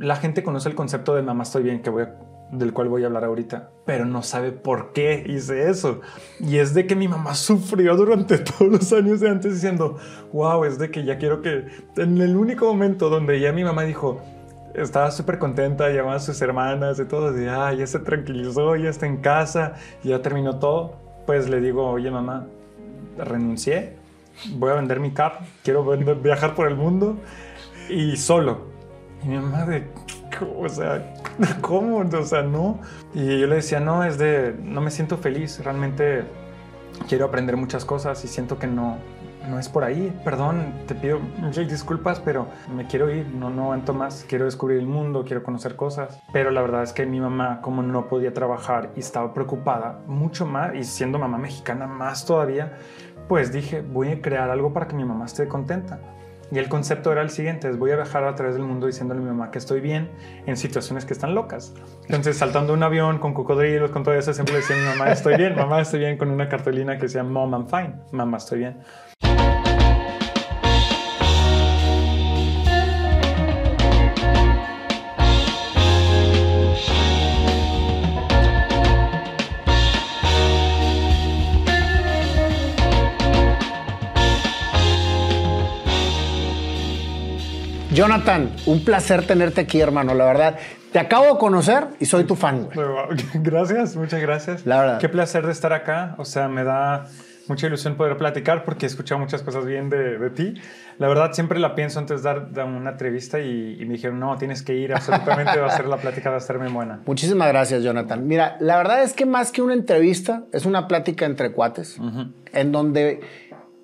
la gente conoce el concepto de mamá estoy bien, que voy del cual voy a hablar ahorita, pero no sabe por qué hice eso. Y es de que mi mamá sufrió durante todos los años de antes diciendo, wow, es de que ya quiero que, en el único momento donde ya mi mamá dijo, estaba súper contenta, llamaba a sus hermanas y todo, de, ah, ya se tranquilizó, ya está en casa, ya terminó todo, pues le digo, oye mamá, renuncié, voy a vender mi carro, quiero viajar por el mundo y solo. Y mi mamá de, o sea, ¿cómo? O sea, no. Y yo le decía, no, es de, no me siento feliz, realmente quiero aprender muchas cosas y siento que no, no es por ahí. Perdón, te pido disculpas, pero me quiero ir, no, no aguanto más. Quiero descubrir el mundo, quiero conocer cosas. Pero la verdad es que mi mamá, como no podía trabajar y estaba preocupada, mucho más, y siendo mamá mexicana más todavía, pues dije, voy a crear algo para que mi mamá esté contenta. Y el concepto era el siguiente, es voy a viajar a través del mundo diciéndole a mi mamá que estoy bien en situaciones que están locas. Entonces, saltando un avión con cocodrilos, con todo eso, siempre decía mamá, estoy bien, mamá, estoy bien, con una cartulina que decía, Mom, I'm fine, mamá, estoy bien. Jonathan, un placer tenerte aquí, hermano, la verdad. Te acabo de conocer y soy tu fan. Gracias, muchas gracias. La verdad. Qué placer de estar acá. O sea, me da mucha ilusión poder platicar porque he escuchado muchas cosas bien de, ti. La verdad, siempre la pienso antes de dar, una entrevista y, me dijeron, no, tienes que ir, absolutamente va a ser la plática, va a ser muy buena. Muchísimas gracias, Jonathan. Mira, la verdad es que más que una entrevista, es una plática entre cuates, en donde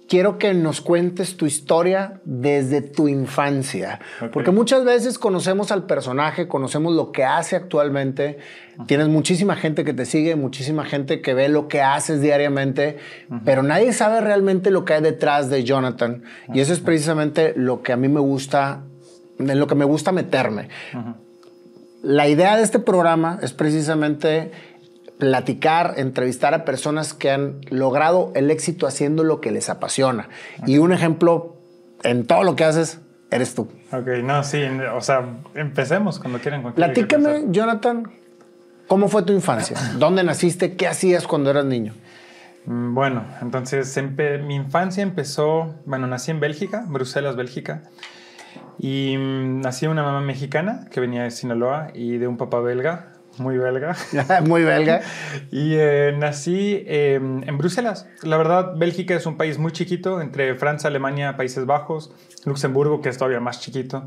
quiero que nos cuentes tu historia desde tu infancia. Porque muchas veces conocemos al personaje, conocemos lo que hace actualmente. Tienes muchísima gente que te sigue, muchísima gente que ve lo que haces diariamente, pero nadie sabe realmente lo que hay detrás de Jonathan. Y eso es precisamente lo que a mí me gusta, en lo que me gusta meterme. La idea de este programa es precisamente platicar, entrevistar a personas que han logrado el éxito haciendo lo que les apasiona. Y un ejemplo en todo lo que haces eres tú. Ok, no, sí, o sea, empecemos cuando quieran. Platícame, Jonathan, ¿cómo fue tu infancia? ¿Dónde naciste? ¿Qué hacías cuando eras niño? Mm, bueno, entonces mi infancia empezó, bueno, nací en Bélgica, Bruselas, Bélgica. Y mm, nací de una mamá mexicana que venía de Sinaloa y de un papá belga, muy belga. muy belga. y eh, nací em, en Bruselas. La verdad, Bélgica es un país muy chiquito, entre Francia, Alemania, Países Bajos, Luxemburgo, que es todavía más chiquito.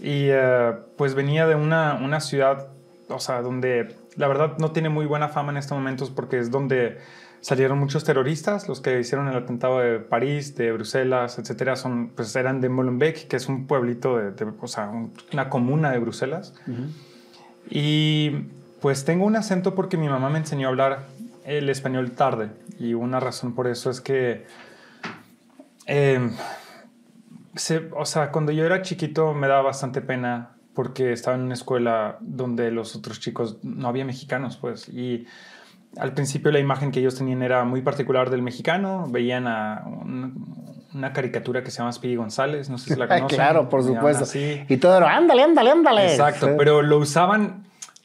Y eh, pues venía de una, una ciudad, o sea, donde la verdad no tiene muy buena fama en estos momentos porque es donde salieron muchos terroristas, los que hicieron el atentado de París, de Bruselas, etcétera, son, pues eran de Molenbeek, que es un pueblito, de, o sea, una comuna de Bruselas. Y pues tengo un acento porque mi mamá me enseñó a hablar el español tarde y una razón por eso es que, em, o sea, cuando yo era chiquito me daba bastante pena porque estaba en una escuela donde los otros chicos no había mexicanos, pues, y al principio la imagen que ellos tenían era muy particular del mexicano, veían a una, caricatura que se llama Speedy González, no sé si la conocen. claro, por supuesto. Y todo era, ándale, ándale, ándale. Exacto, pero lo usaban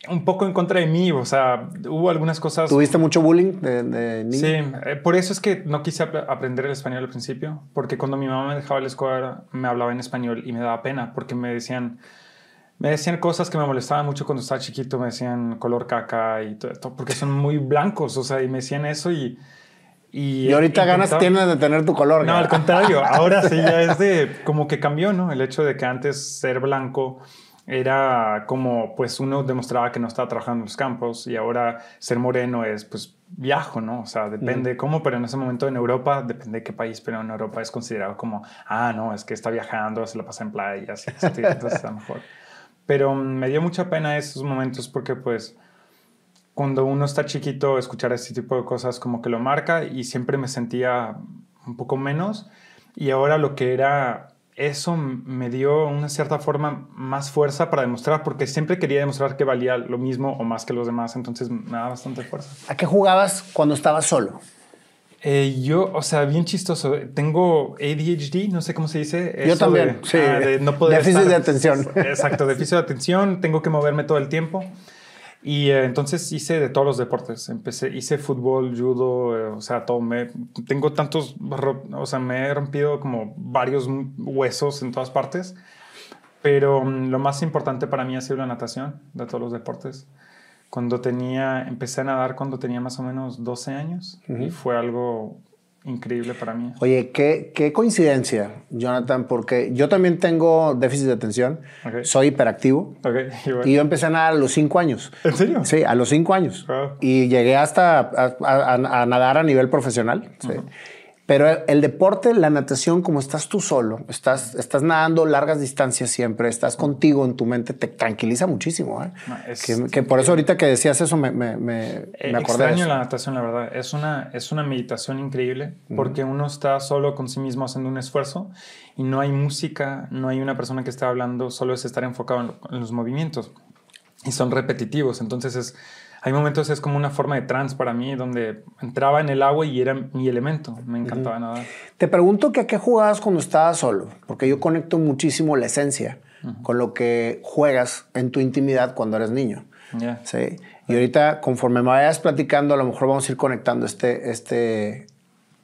un poco en contra de mí, o sea, hubo algunas cosas... ¿Tuviste mucho bullying de, Sí, eh, por eso es que no quise aprender el español al principio, porque cuando mi mamá me dejaba la escuela me hablaba en español y me daba pena, porque me decían, me decían cosas que me molestaban mucho cuando estaba chiquito, me decían color caca y todo, porque son muy blancos, o sea, y me decían eso y... Y, ahorita ganas tienes de tener tu color. No, al contrario, ahora sí ya es de como que cambió, ¿no? El hecho de que antes ser blanco era como pues uno demostraba que no estaba trabajando en los campos y ahora ser moreno es pues viajo, ¿no? O sea, depende cómo, pero en ese momento en Europa, depende de qué país, pero en Europa es considerado como, ah, no, es que está viajando, se lo pasa en playa y así, entonces está mejor. Pero me dio mucha pena esos momentos porque pues cuando uno está chiquito, escuchar ese tipo de cosas como que lo marca y siempre me sentía un poco menos y ahora lo que era eso me dio una cierta forma más fuerza para demostrar, porque siempre quería demostrar que valía lo mismo o más que los demás, entonces me da bastante fuerza. ¿A qué jugabas cuando estabas solo? Eh, yo, o sea, bien chistoso. Tengo ADHD, no sé cómo se dice. Yo Eso también, de- sí. ah, de no poder Déficit estar- de atención. Exacto, déficit de atención. Tengo que moverme todo el tiempo. Y eh, entonces hice de todos los deportes. Empecé, hice fútbol, judo, eh, o sea, todo. Me, tengo tantos, o sea, me he rompido como varios huesos en todas partes. Pero mm, lo más importante para mí ha sido la natación de todos los deportes. Cuando tenía, empecé a nadar cuando tenía más o menos 12 años y fue algo increíble para mí. Oye, qué, qué coincidencia, Jonathan, porque yo también tengo déficit de atención, soy hiperactivo y yo empecé a nadar a los cinco años. ¿En serio? Sí, a los cinco años. Wow. Y llegué hasta a, a- a- a nadar a nivel profesional. sí. Pero el, el deporte, la natación, como estás tú solo, estás, estás nadando largas distancias siempre, estás contigo en tu mente, te tranquiliza muchísimo. ¿eh? No, es- que, que por eso ahorita que decías eso me, me, me, Eh, me acordé de Extraño eso. la natación, la verdad. Es una, es una meditación increíble porque uno está solo con sí mismo haciendo un esfuerzo y no hay música, no hay una persona que esté hablando, solo es estar enfocado en, lo- en los movimientos y son repetitivos. Entonces es, hay momentos es como una forma de trance para mí donde entraba en el agua y era mi elemento. Me encantaba nadar. Te pregunto que a qué jugabas cuando estabas solo, porque yo conecto muchísimo la esencia con lo que juegas en tu intimidad cuando eres niño. Ya. Sí. Y ahorita, conforme me vayas platicando, a lo mejor vamos a ir conectando este, este,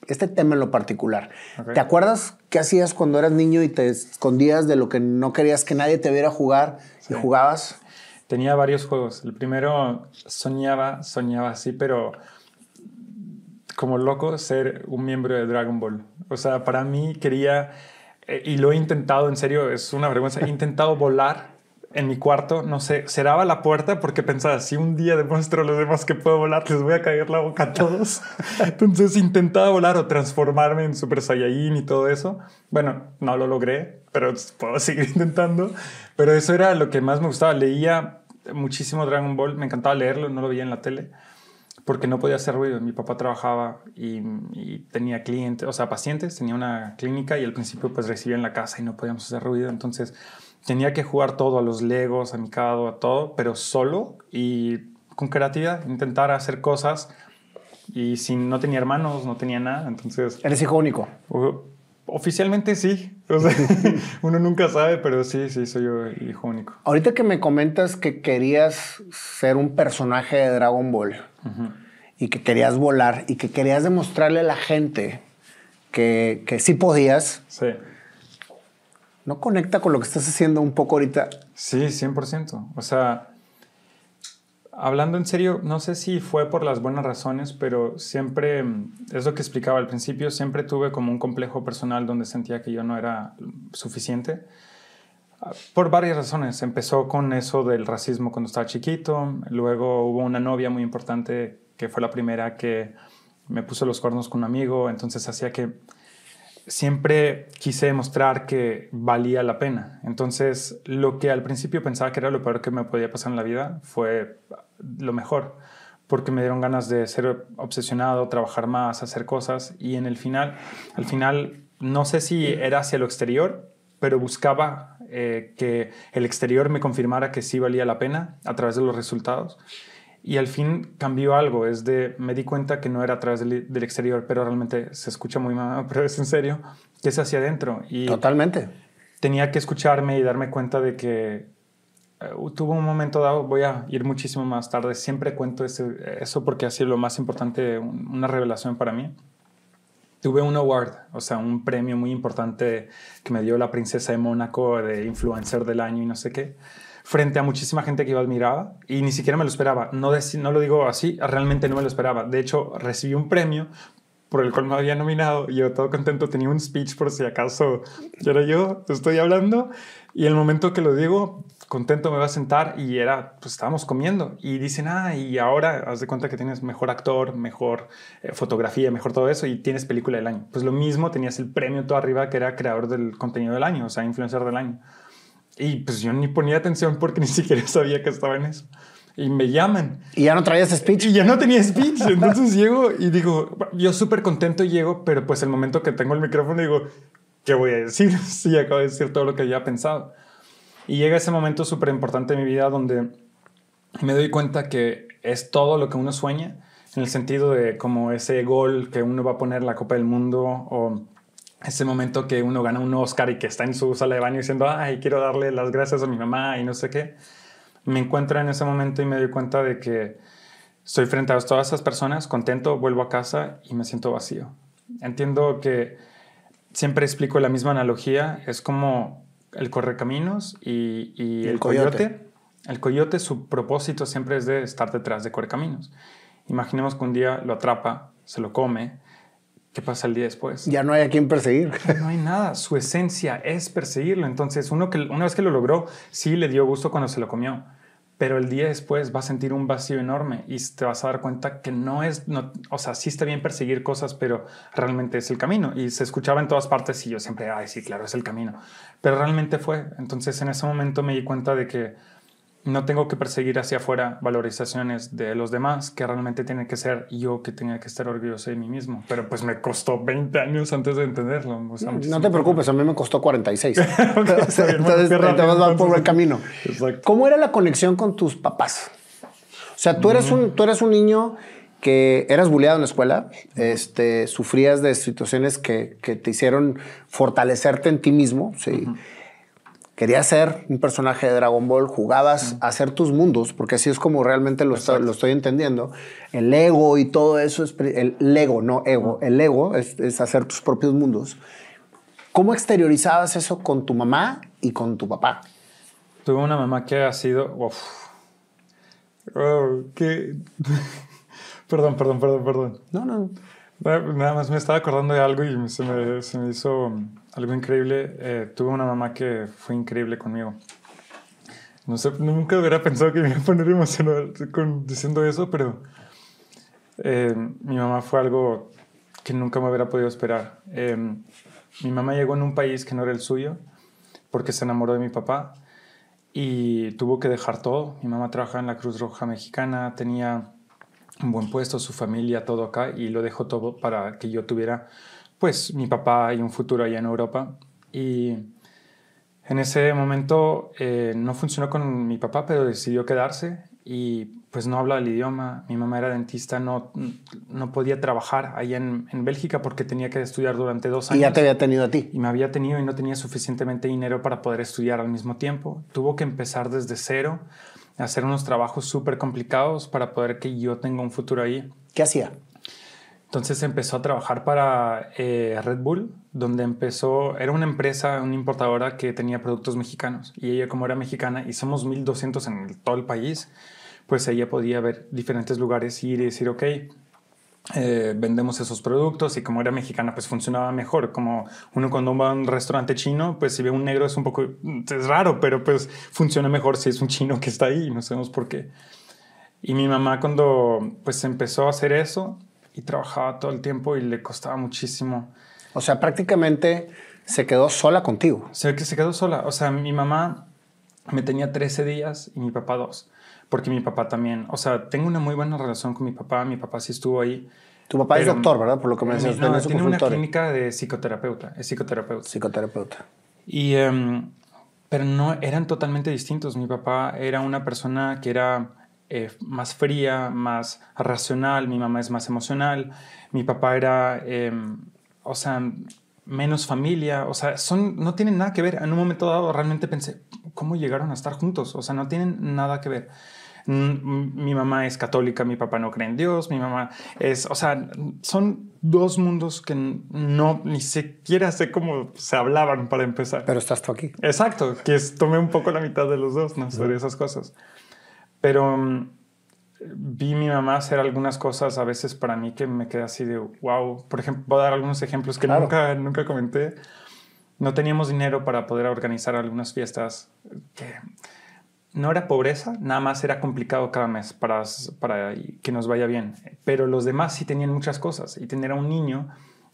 este tema en lo particular. ¿Te acuerdas qué hacías cuando eras niño y te escondías de lo que no querías que nadie te viera jugar y jugabas? Tenía varios juegos. El primero soñaba, soñaba así, pero como loco ser un miembro de Dragon Ball. O sea, para mí quería, eh, y lo he intentado, en serio, es una vergüenza, he intentado volar en mi cuarto, no sé, cerraba la puerta porque pensaba, si un día demuestro a los demás que puedo volar, les voy a caer la boca a todos. Entonces intentaba volar o transformarme en Super Saiyajin y todo eso. Bueno, no lo logré, pero puedo seguir intentando. Pero eso era lo que más me gustaba. Leía muchísimo Dragon Ball, me encantaba leerlo, no lo veía en la tele porque no podía hacer ruido. Mi papá trabajaba y, y tenía clientes, o sea, pacientes, tenía una clínica y al principio pues recibía en la casa y no podíamos hacer ruido. Entonces tenía que jugar todo, a los legos, a Mikado, a todo, pero solo y con creatividad, intentar hacer cosas. Y si no tenía hermanos, no tenía nada. Entonces, Eres hijo único. oficialmente sí. O sea, uno nunca sabe, pero sí, sí, soy yo el hijo único. Ahorita que me comentas que querías ser un personaje de Dragon Ball y que querías volar y que querías demostrarle a la gente que, que sí podías, Sí. ¿No conecta con lo que estás haciendo un poco ahorita? Sí, 100%. O sea, hablando en serio, no sé si fue por las buenas razones, pero siempre, mm, es lo que explicaba al principio, siempre tuve como un complejo personal donde sentía que yo no era suficiente. Ah, Por varias razones. Empezó con eso del racismo cuando estaba chiquito. Luego hubo una novia muy importante que fue la primera que me puso los cuernos con un amigo. Entonces hacía que siempre quise demostrar que valía la pena. Entonces, lo que al principio pensaba que era lo peor que me podía pasar en la vida fue lo mejor, porque me dieron ganas de ser obsesionado, trabajar más, hacer cosas y en el final, al final, no sé si era hacia lo exterior, pero buscaba eh, que el exterior me confirmara que sí valía la pena a través de los resultados. Y al fin cambió algo, es de, me di cuenta que no era a través del, del exterior, pero realmente se escucha muy mal, pero es en serio, que es hacia adentro. Y Totalmente. tenía que escucharme y darme cuenta de que eh, tuvo un momento dado, voy a ir muchísimo más tarde, siempre cuento ese- eso porque ha sido lo más importante, un- una revelación para mí. Tuve un award, o sea, un premio muy importante que me dio la princesa de Mónaco de influencer del año y no sé qué, frente a muchísima gente que yo admiraba y ni siquiera me lo esperaba. No, no lo digo así, realmente no me lo esperaba. De hecho, recibí un premio por el cual me había nominado y yo todo contento tenía un speech por si acaso yo era yo, estoy hablando y el momento que lo digo, contento me va a sentar y era, pues estábamos comiendo y dicen, ah, y ahora haz de cuenta que tienes mejor actor, mejor eh, fotografía, mejor todo eso y tienes película del año. Pues lo mismo, tenías el premio todo arriba que era creador del contenido del año, o sea, influencer del año. Y pues yo ni ponía atención porque ni siquiera sabía que estaba en eso. Y me llaman. Y ya no traías speech. Y ya no tenía speech. Entonces llego y digo, yo súper contento llego, pero pues el momento que tengo el micrófono digo, ¿qué voy a decir? Sí, acabo de decir todo lo que había pensado. Y llega ese momento súper importante de mi vida donde me doy cuenta que es todo lo que uno sueña, en el sentido de como ese gol que uno va a poner en la Copa del Mundo o ese momento que uno gana un Oscar y que está en su sala de baño diciendo, ay, quiero darle las gracias a mi mamá y no sé qué. Me encuentro en ese momento y me doy cuenta de que estoy frente a todas esas personas, contento, vuelvo a casa y me siento vacío. Entiendo que siempre explico la misma analogía, es como el correcaminos y, y el, coyote. El coyote, su propósito siempre es de estar detrás de correcaminos. Imaginemos que un día lo atrapa, se lo come, ¿qué pasa el día después? Ya no hay a quien perseguir. No hay nada, su esencia es perseguirlo. Entonces, uno que, una vez que lo logró, sí le dio gusto cuando se lo comió pero el día después va a sentir un vacío enorme y te vas a dar cuenta que no es, no, o sea, sí está bien perseguir cosas, pero realmente es el camino. Y se escuchaba en todas partes y yo siempre, ay, sí, claro, es el camino. Pero realmente fue. Entonces en ese momento me di cuenta de que no tengo que perseguir hacia afuera valorizaciones de los demás, que realmente tiene que ser yo que tenga que estar orgulloso de mí mismo. Pero pues me costó 20 años antes de entenderlo. no te preocupes, a mí me costó 46. Entonces, te vas por el camino. ¿Cómo era la conexión con tus papás? O sea, tú eres, un, tú eres un niño que eras bulleado en la escuela, este, sufrías de situaciones que, que te hicieron fortalecerte en ti mismo, ¿sí? Querías ser un personaje de Dragon Ball, jugabas a hacer tus mundos, porque así es como realmente lo, lo estoy entendiendo. El ego y todo eso es el Lego, no ego. El ego es, hacer tus propios mundos. ¿Cómo exteriorizabas eso con tu mamá y con tu papá? Tuve una mamá que ha sido. Uf. Oh, perdón, perdón, perdón, perdón. No, no. Nada más me estaba acordando de algo y se me, se me hizo algo increíble. Eh, tuve una mamá que fue increíble conmigo. No sé, nunca hubiera pensado que me iba a poner emocional con, diciendo eso, pero eh, mi mamá fue algo que nunca me hubiera podido esperar. Eh, mi mamá llegó en un país que no era el suyo porque se enamoró de mi papá y tuvo que dejar todo. Mi mamá trabajaba en la Cruz Roja Mexicana, tenía un buen puesto, su familia, todo acá, y lo dejó todo para que yo tuviera, pues, mi papá y un futuro allá en Europa. Y en ese momento eh, no funcionó con mi papá, pero decidió quedarse y pues no habla el idioma. Mi mamá era dentista, no, no podía trabajar allá en, en, Bélgica porque tenía que estudiar durante dos años. Y ya te había tenido a ti. Y me había tenido y no tenía suficientemente dinero para poder estudiar al mismo tiempo. Tuvo que empezar desde cero hacer unos trabajos súper complicados para poder que yo tenga un futuro ahí. ¿Qué hacía? Entonces empezó a trabajar para eh, Red Bull, donde empezó, era una empresa, una importadora que tenía productos mexicanos. Y ella como era mexicana, y somos 1.200 en todo el país, pues ella podía ver diferentes lugares, y decir, ok, eh, vendemos esos productos y como era mexicana pues funcionaba mejor. Como uno cuando va a un restaurante chino pues si ve un negro es un poco es raro pero pues funciona mejor si es un chino que está ahí no sabemos por qué. Y mi mamá cuando pues empezó a hacer eso y trabajaba todo el tiempo y le costaba muchísimo. O sea prácticamente se quedó sola contigo. Se se quedó sola. O sea mi mamá me tenía 13 días y mi papá dos porque mi papá también, o sea, tengo una muy buena relación con mi papá, mi papá sí estuvo ahí. Tu papá es doctor, ¿verdad? Por lo que me decías. No, tiene una clínica de psicoterapeuta, es psicoterapeuta. Psicoterapeuta. Y, em, pero no, eran totalmente distintos. Mi papá era una persona que era eh, más fría, más racional, mi mamá es más emocional, mi papá era, em, o sea, menos familia, o sea, son, no tienen nada que ver. En un momento dado realmente pensé, ¿cómo llegaron a estar juntos? O sea, no tienen nada que ver. Mi mamá es católica, mi papá no cree en Dios, mi mamá es, o sea, son dos mundos que no, ni siquiera sé cómo se hablaban para empezar. Pero estás tú aquí. Exacto, que tomé un poco la mitad de los dos, ¿no? Sobre esas cosas. Pero mm, vi mi mamá hacer algunas cosas a veces para mí que me quedé así de wow. Por ejemplo, voy a dar algunos ejemplos que nunca, nunca comenté. No teníamos dinero para poder organizar algunas fiestas que no era pobreza, nada más era complicado cada mes para, para que nos vaya bien. Pero los demás sí tenían muchas cosas. Y tener a un niño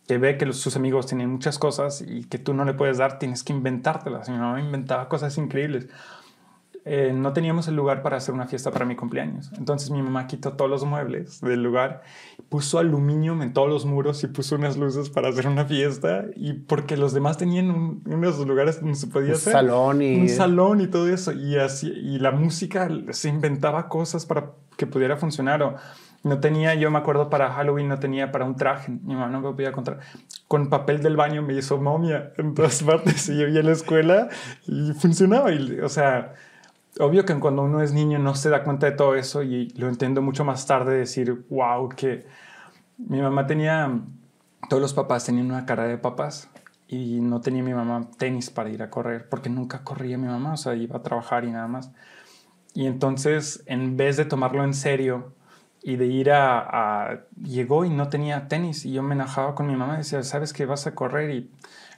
que ve que sus amigos tienen muchas cosas y que tú no le puedes dar, tienes que inventártelas. Mi mamá inventaba cosas increíbles. Eh, no teníamos el lugar para hacer una fiesta para mi cumpleaños. Entonces mi mamá quitó todos los muebles del lugar, puso aluminio en todos los muros y puso unas luces para hacer una fiesta. Y porque los demás tenían unos lugares donde se podía un hacer. Salón y... Un salón y todo eso. Y, así, y la música se inventaba cosas para que pudiera funcionar. O No tenía, yo me acuerdo para Halloween, no tenía para un traje. Mi mamá no me podía contar. Con papel del baño me hizo momia en todas partes. Y yo iba a la escuela y funcionaba. Y, o sea, obvio que cuando uno es niño no se da cuenta de todo eso y lo entiendo mucho más tarde decir, wow, que mi mamá tenía, todos los papás tenían una cara de papás y no tenía mi mamá tenis para ir a correr porque nunca corría mi mamá, o sea, iba a trabajar y nada más. Y entonces, en vez de tomarlo en serio y de ir a, llegó y no tenía tenis y yo me enojaba con mi mamá y decía, ¿sabes que vas a correr? Y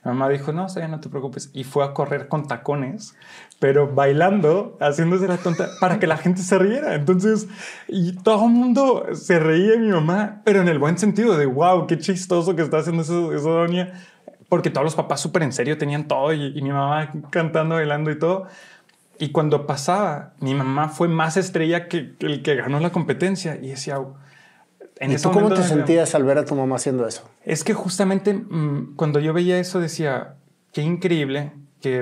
mi mamá dijo, no, ya no te preocupes. Y fue a correr con tacones, pero bailando, haciéndose la tonta para que la gente se riera. Entonces, y todo el mundo se reía de mi mamá, pero en el buen sentido de, wow, qué chistoso que está haciendo eso, eso. Porque todos los papás súper en serio tenían todo y, mi mamá cantando, bailando y todo. Y cuando pasaba, mi mamá fue más estrella que, el que ganó la competencia. Y decía, en ¿Y tú cómo te sentías al ver a tu mamá haciendo eso? Es que justamente mm, cuando yo veía eso decía, qué increíble que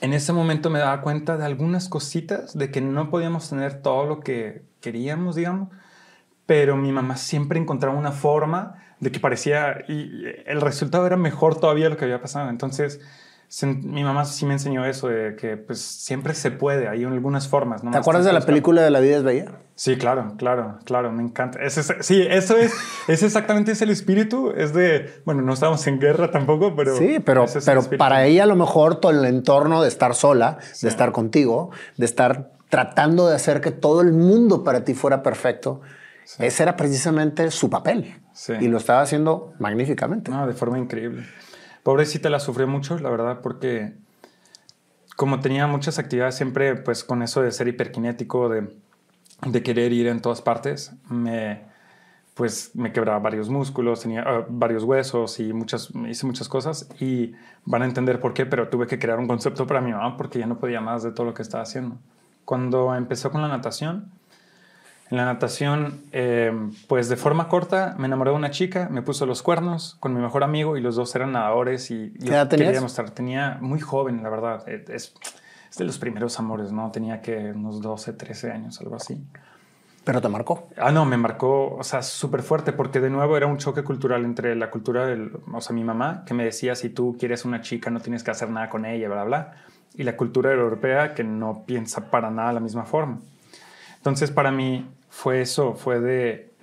en ese momento me daba cuenta de algunas cositas, de que no podíamos tener todo lo que queríamos, digamos, pero mi mamá siempre encontraba una forma de que parecía, y el resultado era mejor todavía de lo que había pasado. Entonces, mi mamá sí me enseñó eso, de que pues siempre se puede, hay algunas formas. ¿Te acuerdas de la película de La vida es bella? Sí, claro, claro, claro, me encanta. sí, eso es, es exactamente ese el espíritu, es de, bueno, no estamos en guerra tampoco, pero... Sí, pero, pero para ella a lo mejor todo el entorno de estar sola, de estar contigo, de estar tratando de hacer que todo el mundo para ti fuera perfecto, ese era precisamente su papel. Y lo estaba haciendo magníficamente. No, de forma increíble. Pobrecita la sufrió mucho, la verdad, porque como tenía muchas actividades siempre, pues con eso de ser hiperkinético, de, querer ir en todas partes, me, pues me quebraba varios músculos, tenía ah, varios huesos y muchas, hice muchas cosas y van a entender por qué, pero tuve que crear un concepto para mi mamá porque ya no podía más de todo lo que estaba haciendo. Cuando empezó con la natación, en la natación, eh, pues de forma corta, me enamoré de una chica, me puso los cuernos con mi mejor amigo y los dos eran nadadores y ¿Qué edad tenías? quería mostrar. Tenía muy joven, la verdad. Es, es, de los primeros amores, ¿no? Tenía que unos 12, 13 años, algo así. ¿Pero te marcó? Ah, no, me marcó, o sea, súper fuerte, porque de nuevo era un choque cultural entre la cultura del, o sea, mi mamá, que me decía, si tú quieres una chica, no tienes que hacer nada con ella, bla, bla, y la cultura europea, que no piensa para nada la misma forma. Entonces, para mí, fue eso, fue de...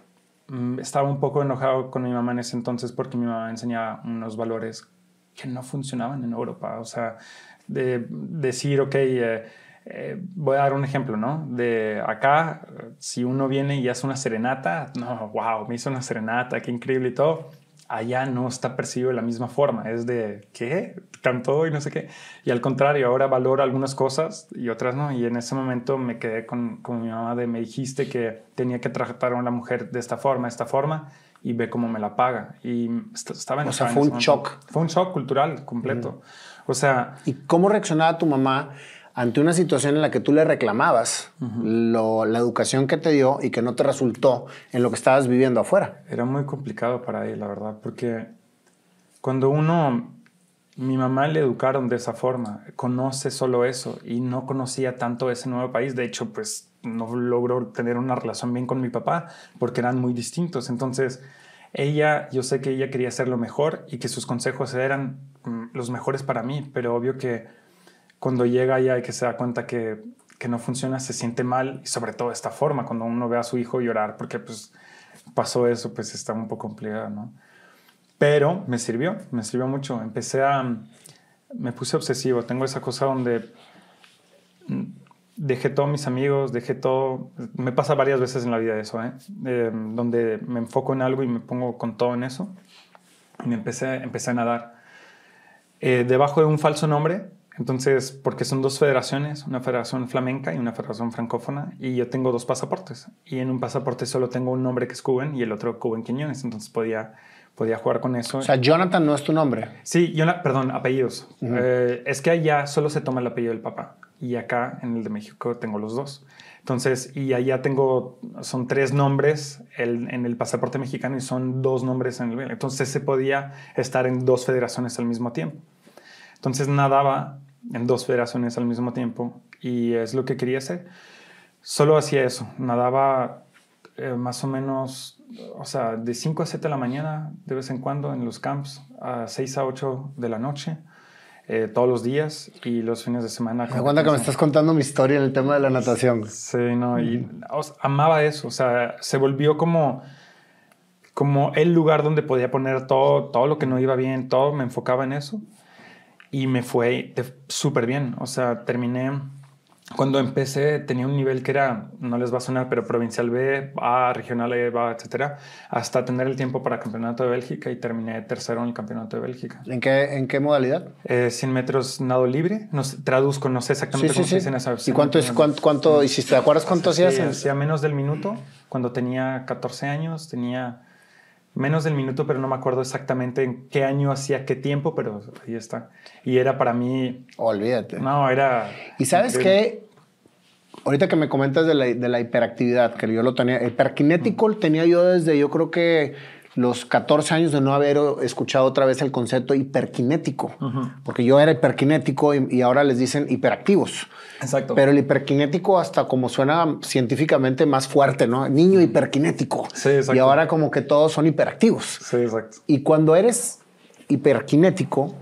Mm, estaba un poco enojado con mi mamá en ese entonces porque mi mamá enseñaba unos valores que no funcionaban en Europa. O sea, de decir, ok, eh, eh, voy a dar un ejemplo, ¿no? De acá, si uno viene y hace una serenata, no, wow, me hizo una serenata, qué increíble y todo allá no está percibido de la misma forma. Es de, ¿qué? Cantó y no sé qué. Y al contrario, ahora valoro algunas cosas y otras no. Y en ese momento me quedé con, con mi mamá de, me dijiste que tenía que tratar a una mujer de esta forma, de esta forma, y ve cómo me la paga. Y estaba en O sea, fue un shock. Fue un shock cultural completo. O sea... ¿Y cómo reaccionaba tu mamá ante una situación en la que tú le reclamabas la educación que te dio y que no te resultó en lo que estabas viviendo afuera. Era muy complicado para él, la verdad, porque cuando uno, mi mamá le educaron de esa forma, conoce solo eso y no conocía tanto ese nuevo país, de hecho, pues no logró tener una relación bien con mi papá porque eran muy distintos, entonces ella, yo sé que ella quería hacer lo mejor y que sus consejos eran mm, los mejores para mí, pero obvio que cuando llega ya y que se da cuenta que, que, no funciona, se siente mal y sobre todo esta forma, cuando uno ve a su hijo llorar porque pues pasó eso, pues está un poco complicado, ¿no? Pero me sirvió, me sirvió mucho. Empecé a, me puse obsesivo, tengo esa cosa donde dejé todos mis amigos, dejé todo, me pasa varias veces en la vida eso, ¿eh? eh donde me enfoco en algo y me pongo con todo en eso. Y me empecé, empecé a nadar. Eh, debajo de un falso nombre, entonces, porque son dos federaciones, una federación flamenca y una federación francófona, y yo tengo dos pasaportes. Y en un pasaporte solo tengo un nombre que es Cuban y el otro Cuban Quiñones, entonces podía, podía jugar con eso. O sea, Jonathan no es tu nombre. Sí, perdón, apellidos. Eh, es que allá solo se toma el apellido del papá, y acá en el de México tengo los dos. Entonces, y allá tengo, son tres nombres en el pasaporte mexicano y son dos nombres en el... Entonces se podía estar en dos federaciones al mismo tiempo. Entonces nadaba en dos federaciones al mismo tiempo y es lo que quería hacer. Solo hacía eso, nadaba eh, más o menos, o sea, de 5 a 7 de la mañana, de vez en cuando en los camps, a 6 a 8 de la noche. Eh, todos los días y los fines de semana. Me cuenta que me estás contando mi historia en el tema de la natación. Sí, no, y amaba eso, o sea, se volvió como, como el lugar donde podía poner todo, todo lo que no iba bien, todo, me enfocaba en eso y me fue súper bien, o sea, terminé cuando empecé tenía un nivel que era, no les va a sonar, pero provincial B, A, regional E, A, etcétera, hasta tener el tiempo para campeonato de Bélgica y terminé tercero en el campeonato de Bélgica. ¿En qué, en qué modalidad? 100 eh, metros nado libre. No, traduzco, no sé exactamente cómo se dice en esa ¿Y cuánto, es, cuánto, hiciste? ¿Te acuerdas cuánto hacías? Hacía menos del minuto. Cuando tenía 14 años, tenía menos del minuto, pero no me acuerdo exactamente en qué año hacía qué tiempo, pero ahí está. Y era para mí... Olvídate. No, era... ¿Y sabes qué? Ahorita que me comentas de la, de la, hiperactividad, que yo lo tenía, hiperkinético tenía yo desde, yo creo que los 14 años de no haber escuchado otra vez el concepto hiperkinético, porque yo era hiperkinético y, ahora les dicen hiperactivos. Exacto. Pero el hiperkinético hasta como suena científicamente más fuerte, ¿no? Niño hiperkinético. Sí, exacto. Y ahora como que todos son hiperactivos. Sí, exacto. Y cuando eres hiperkinético,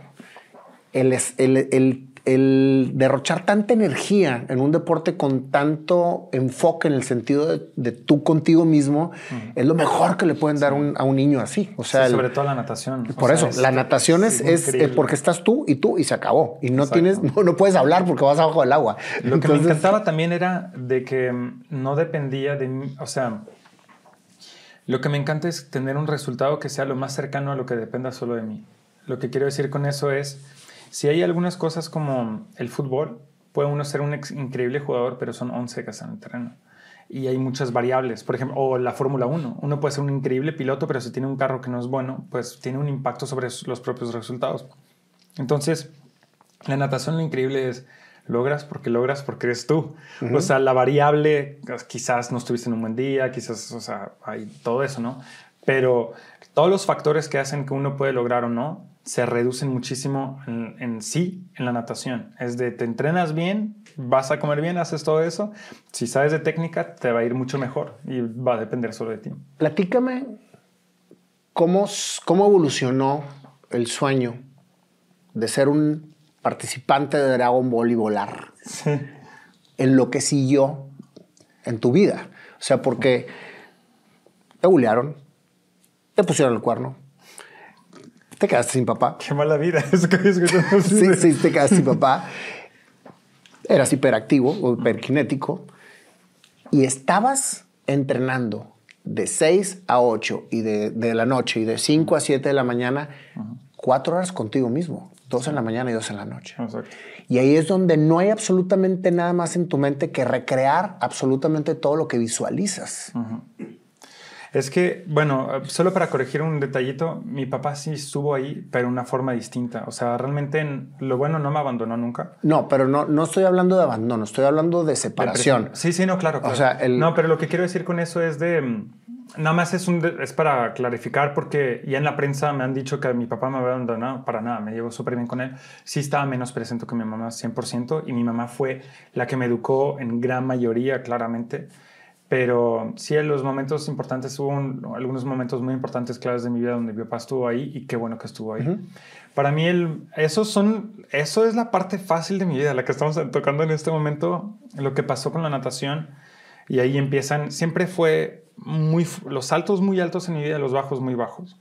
el, el, el el derrochar tanta energía en un deporte con tanto enfoque en el sentido de, tú contigo mismo es lo mejor que le pueden dar a un niño así. O sea, sobre todo la natación. Por eso, la natación es, es, porque estás tú y tú y se acabó. Y no tienes, no, puedes hablar porque vas abajo del agua. Lo que me encantaba también era de que mm, no dependía de mí. O sea, lo que me encanta es tener un resultado que sea lo más cercano a lo que dependa solo de mí. Lo que quiero decir con eso es si hay algunas cosas como el fútbol, puede uno ser un increíble jugador, pero son 11 que están en el terreno. Y hay muchas variables, por ejemplo, o la Fórmula 1. Uno puede ser un increíble piloto, pero si tiene un carro que no es bueno, pues tiene un impacto sobre los propios resultados. Entonces, la natación lo increíble es, logras porque logras porque eres tú. O sea, la variable, quizás no estuviste en un buen día, quizás, o sea, hay todo eso, ¿no? Pero todos los factores que hacen que uno puede lograr o no, se reducen muchísimo en, sí en la natación. Es de te entrenas bien, vas a comer bien, haces todo eso. Si sabes de técnica, te va a ir mucho mejor y va a depender solo de ti. Platícame cómo, cómo evolucionó el sueño de ser un participante de Dragon Ball y volar. En lo que siguió en tu vida. O sea, porque te bulearon, te pusieron el cuerno, te quedaste sin papá. Qué mala vida. Eso que sí, sí, te quedaste sin papá. Eras hiperactivo o hiperkinético y estabas entrenando de 6 a 8 y de, la noche y de 5 a 7 de la mañana, cuatro horas contigo mismo, dos en la mañana y dos en la noche. Y ahí es donde no hay absolutamente nada más en tu mente que recrear absolutamente todo lo que visualizas. Es que, bueno, solo para corregir un detallito, mi papá sí estuvo ahí, pero de una forma distinta. O sea, realmente lo bueno no me abandonó nunca. No, pero no, no estoy hablando de abandono, estoy hablando de separación. sí, sí, no, claro. O sea, el... No, pero lo que quiero decir con eso es de... Mm, nada más es, un, es para clarificar porque ya en la prensa me han dicho que mi papá me había abandonado, para nada, me llevo súper bien con él. Sí estaba menos presente que mi mamá 100% y mi mamá fue la que me educó en gran mayoría, claramente. Pero sí, en los momentos importantes, hubo algunos momentos muy importantes, claves de mi vida donde mi papá estuvo ahí y qué bueno que estuvo ahí. Para mí, el, eso, son, eso es la parte fácil de mi vida, la que estamos tocando en este momento, lo que pasó con la natación. Y ahí empiezan, siempre fue muy, los altos muy altos en mi vida, los bajos muy bajos.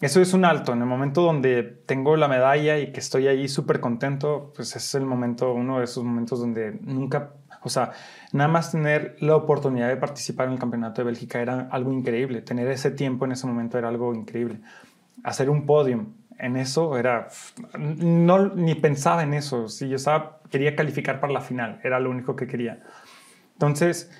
Eso es un alto, en el momento donde tengo la medalla y que estoy ahí súper contento, pues es el momento, uno de esos momentos donde nunca o sea, nada más tener la oportunidad de participar en el Campeonato de Bélgica era algo increíble. Tener ese tiempo en ese momento era algo increíble. Hacer un podium en eso era... No, ni pensaba en eso. Si yo estaba, quería calificar para la final, era lo único que quería. Entonces,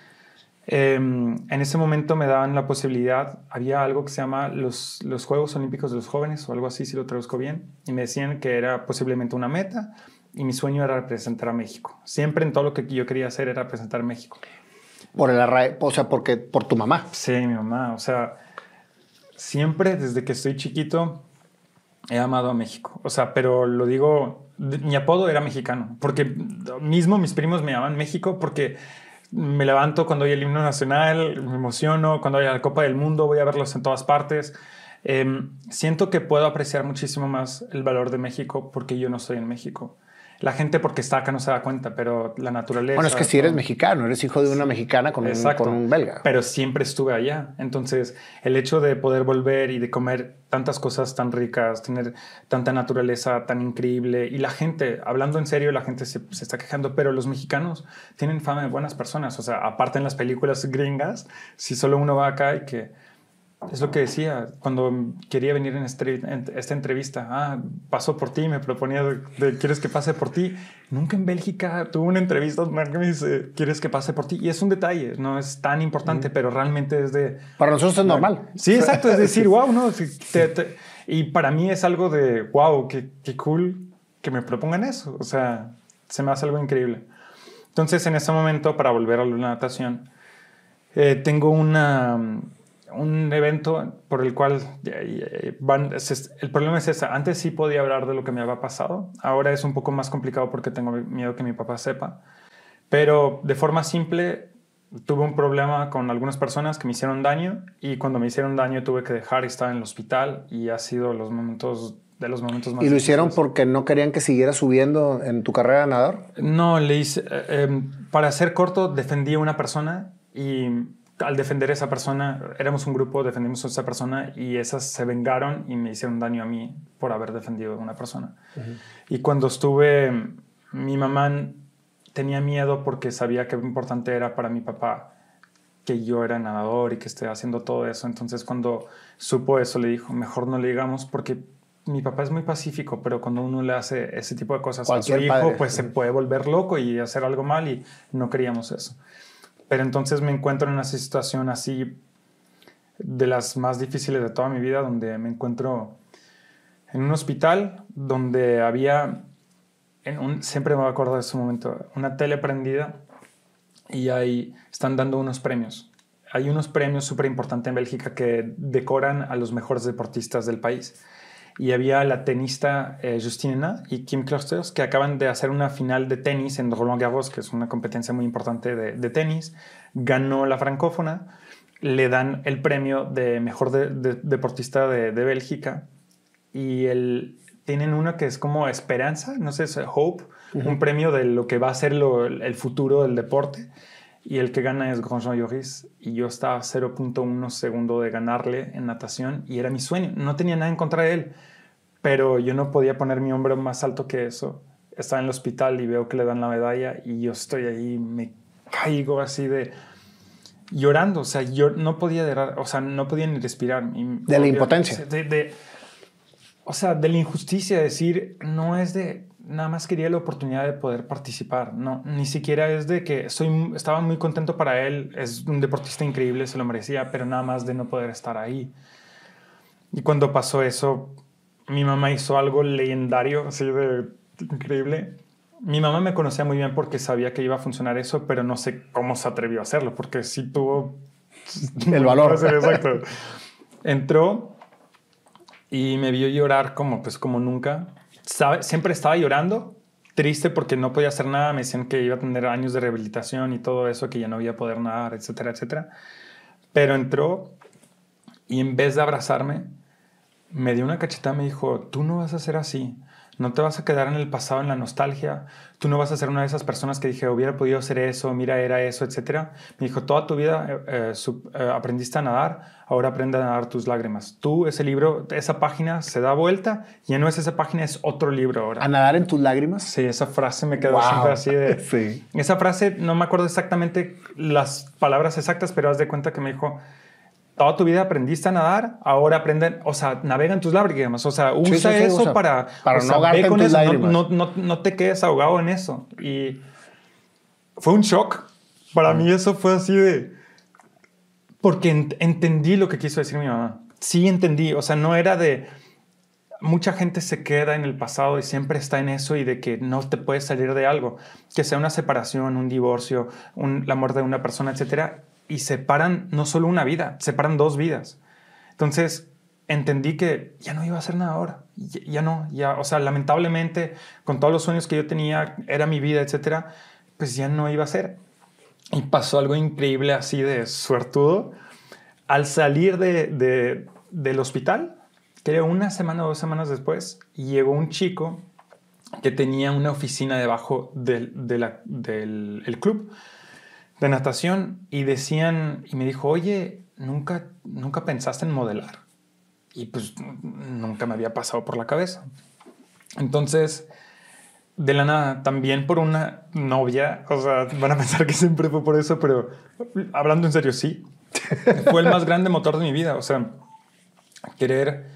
em, en ese momento me daban la posibilidad, había algo que se llama los, los Juegos Olímpicos de los Jóvenes o algo así, si lo traduzco bien, y me decían que era posiblemente una meta y mi sueño era representar a México. Siempre en todo lo que yo quería hacer era representar a México. Por el o sea, porque por tu mamá. Sí, mi mamá, o sea, siempre desde que estoy chiquito he amado a México. O sea, pero lo digo, mi apodo era mexicano, porque mismo mis primos me llaman México porque me levanto cuando hay el himno nacional, me emociono, cuando hay la Copa del Mundo, voy a verlos en todas partes. Em, siento que puedo apreciar muchísimo más el valor de México porque yo no estoy en México. La gente porque está acá no se da cuenta, pero la naturaleza... Bueno, es que si eres mexicano, eres hijo de una mexicana con, un, con un belga. Pero siempre estuve allá. Entonces, el hecho de poder volver y de comer tantas cosas tan ricas, tener tanta naturaleza tan increíble, y la gente, hablando en serio, la gente se, se está quejando, pero los mexicanos tienen fama de buenas personas. O sea, aparte en las películas gringas, si solo uno va acá y que es lo que decía cuando quería venir en, esta entrevista. Ah, pasó por ti, me proponía de, ¿quieres que pase por ti? Nunca en Bélgica tuve una entrevista me dice, ¿quieres que pase por ti? Y es un detalle, no es tan importante, pero realmente es de... Para nosotros es normal. Sí, exacto, es decir, wow, ¿no? y para mí es algo de, wow, qué, qué cool que me propongan eso. O sea, se me hace algo increíble. Entonces, en ese momento, para volver a la natación, eh, tengo una un evento por el cual van, el problema es ese, antes sí podía hablar de lo que me había pasado, ahora es un poco más complicado porque tengo miedo que mi papá sepa, pero de forma simple tuve un problema con algunas personas que me hicieron daño y cuando me hicieron daño tuve que dejar y estaba en el hospital y ha sido los momentos de los momentos más ¿Y lo hicieron porque no querían que siguiera subiendo en tu carrera de nadador? No, le hice, eh, para ser corto, defendí a una persona y al defender a esa persona, éramos un grupo, defendimos a esa persona y esas se vengaron y me hicieron daño a mí por haber defendido a una persona. Y cuando estuve, mi mamá tenía miedo porque sabía que importante era para mi papá que yo era nadador y que esté haciendo todo eso. Entonces cuando supo eso le dijo, mejor no le digamos porque mi papá es muy pacífico, pero cuando uno le hace ese tipo de cosas a su hijo, pues se puede volver loco y hacer algo mal y no queríamos eso. Pero entonces me encuentro en una situación así de las más difíciles de toda mi vida, donde me encuentro en un hospital donde había, siempre me acuerdo de ese momento, una tele prendida y ahí están dando unos premios. Hay unos premios súper importantes en Bélgica que decoran a los mejores deportistas del país y había la tenista eh, Justina y Kim Klosters que acaban de hacer una final de tenis en Roland Garros, que es una competencia muy importante de, tenis. Ganó la francófona, le dan el premio de mejor deportista de, Bélgica y el, tienen uno que es como esperanza, no sé, es Hope, un premio de lo que va a ser el futuro del deporte. Y el que gana es Grosjean Lloris. Y yo estaba 0.1 segundo de ganarle en natación. Y era mi sueño. No tenía nada en contra de él. Pero yo no podía poner mi hombro más alto que eso. Estaba en el hospital y veo que le dan la medalla. Y yo estoy ahí, me caigo así de llorando. O sea, yo no podía, o sea, no podía ni respirar. de la impotencia. de, o sea, de la injusticia. Decir, no es de nada más quería la oportunidad de poder participar. No, ni siquiera es de que soy, estaba muy contento para él. Es un deportista increíble, se lo merecía, pero nada más de no poder estar ahí. Y cuando pasó eso, mi mamá hizo algo legendario, así de increíble. Mi mamá me conocía muy bien porque sabía que iba a funcionar eso, pero no sé cómo se atrevió a hacerlo, porque sí tuvo el valor. Exacto. Entró y me vio llorar como, pues, como nunca siempre estaba llorando, triste porque no podía hacer nada. Me decían que iba a tener años de rehabilitación y todo eso, que ya no iba a poder nadar, etcétera, etcétera. Pero entró y en vez de abrazarme, me dio una cachetada, me dijo, tú no vas a ser así. No te vas a quedar en el pasado, en la nostalgia. Tú no vas a ser una de esas personas que dije, hubiera podido hacer eso, mira, era eso, etc. Me dijo, toda tu vida eh, eh, eh, aprendiste a nadar, ahora aprende a nadar tus lágrimas. Tú, ese libro, esa página se da vuelta, ya no es esa página, es otro libro ahora. ¿A nadar en tus lágrimas? Sí, esa frase me quedó siempre así de... sí. Esa frase, no me acuerdo exactamente las palabras exactas, pero haz de cuenta que me dijo toda tu vida aprendiste a nadar, ahora aprenden, o sea, navega en tus lágrimas, o sea, usa eso para, para no con tus No, no, no, te quedes ahogado en eso. Y fue un shock. Para mí eso fue así de... Porque entendí lo que quiso decir mi mamá. Sí entendí, o sea, no era de... Mucha gente se queda en el pasado y siempre está en eso y de que no te puedes salir de algo, que sea una separación, un divorcio, un, la muerte de una persona, etcétera, y separan no solo una vida, separan dos vidas. Entonces entendí que ya no iba a hacer nada ahora, ya, no, ya, o sea, lamentablemente con todos los sueños que yo tenía, era mi vida, etcétera, pues ya no iba a ser. Y pasó algo increíble así de suertudo. Al salir de, de, del hospital, creo una semana o dos semanas después, llegó un chico que tenía una oficina debajo del, del el club de natación y decían, y me dijo, oye, ¿nunca, nunca pensaste en modelar? Y pues nunca me había pasado por la cabeza. Entonces, de la nada, también por una novia, o sea, van a pensar que siempre fue por eso, pero hablando en serio, sí. fue el más grande motor de mi vida, o sea, querer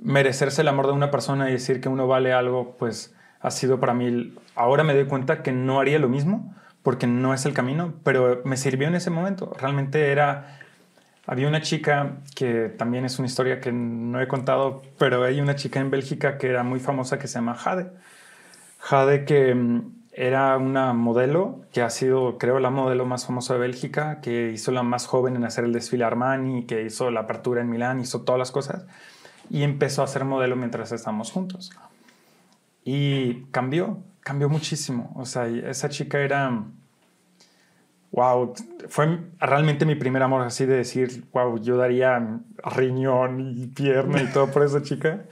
merecerse el amor de una persona y decir que uno vale algo, pues ha sido para mí, ahora me doy cuenta que no haría lo mismo porque no es el camino, pero me sirvió en ese momento. Realmente era, había una chica que también es una historia que no he contado, pero hay una chica en Bélgica que era muy famosa que se llama Jade. Jade que mm, era una modelo que ha sido, creo, la modelo más famosa de Bélgica, que hizo la más joven en hacer el desfile Armani, que hizo la apertura en Milán, hizo todas las cosas y empezó a ser modelo mientras estábamos juntos. Y cambió, cambió muchísimo. O sea, esa chica era, wow, fue realmente mi primer amor así de decir, wow, yo daría riñón y pierna y todo por esa chica.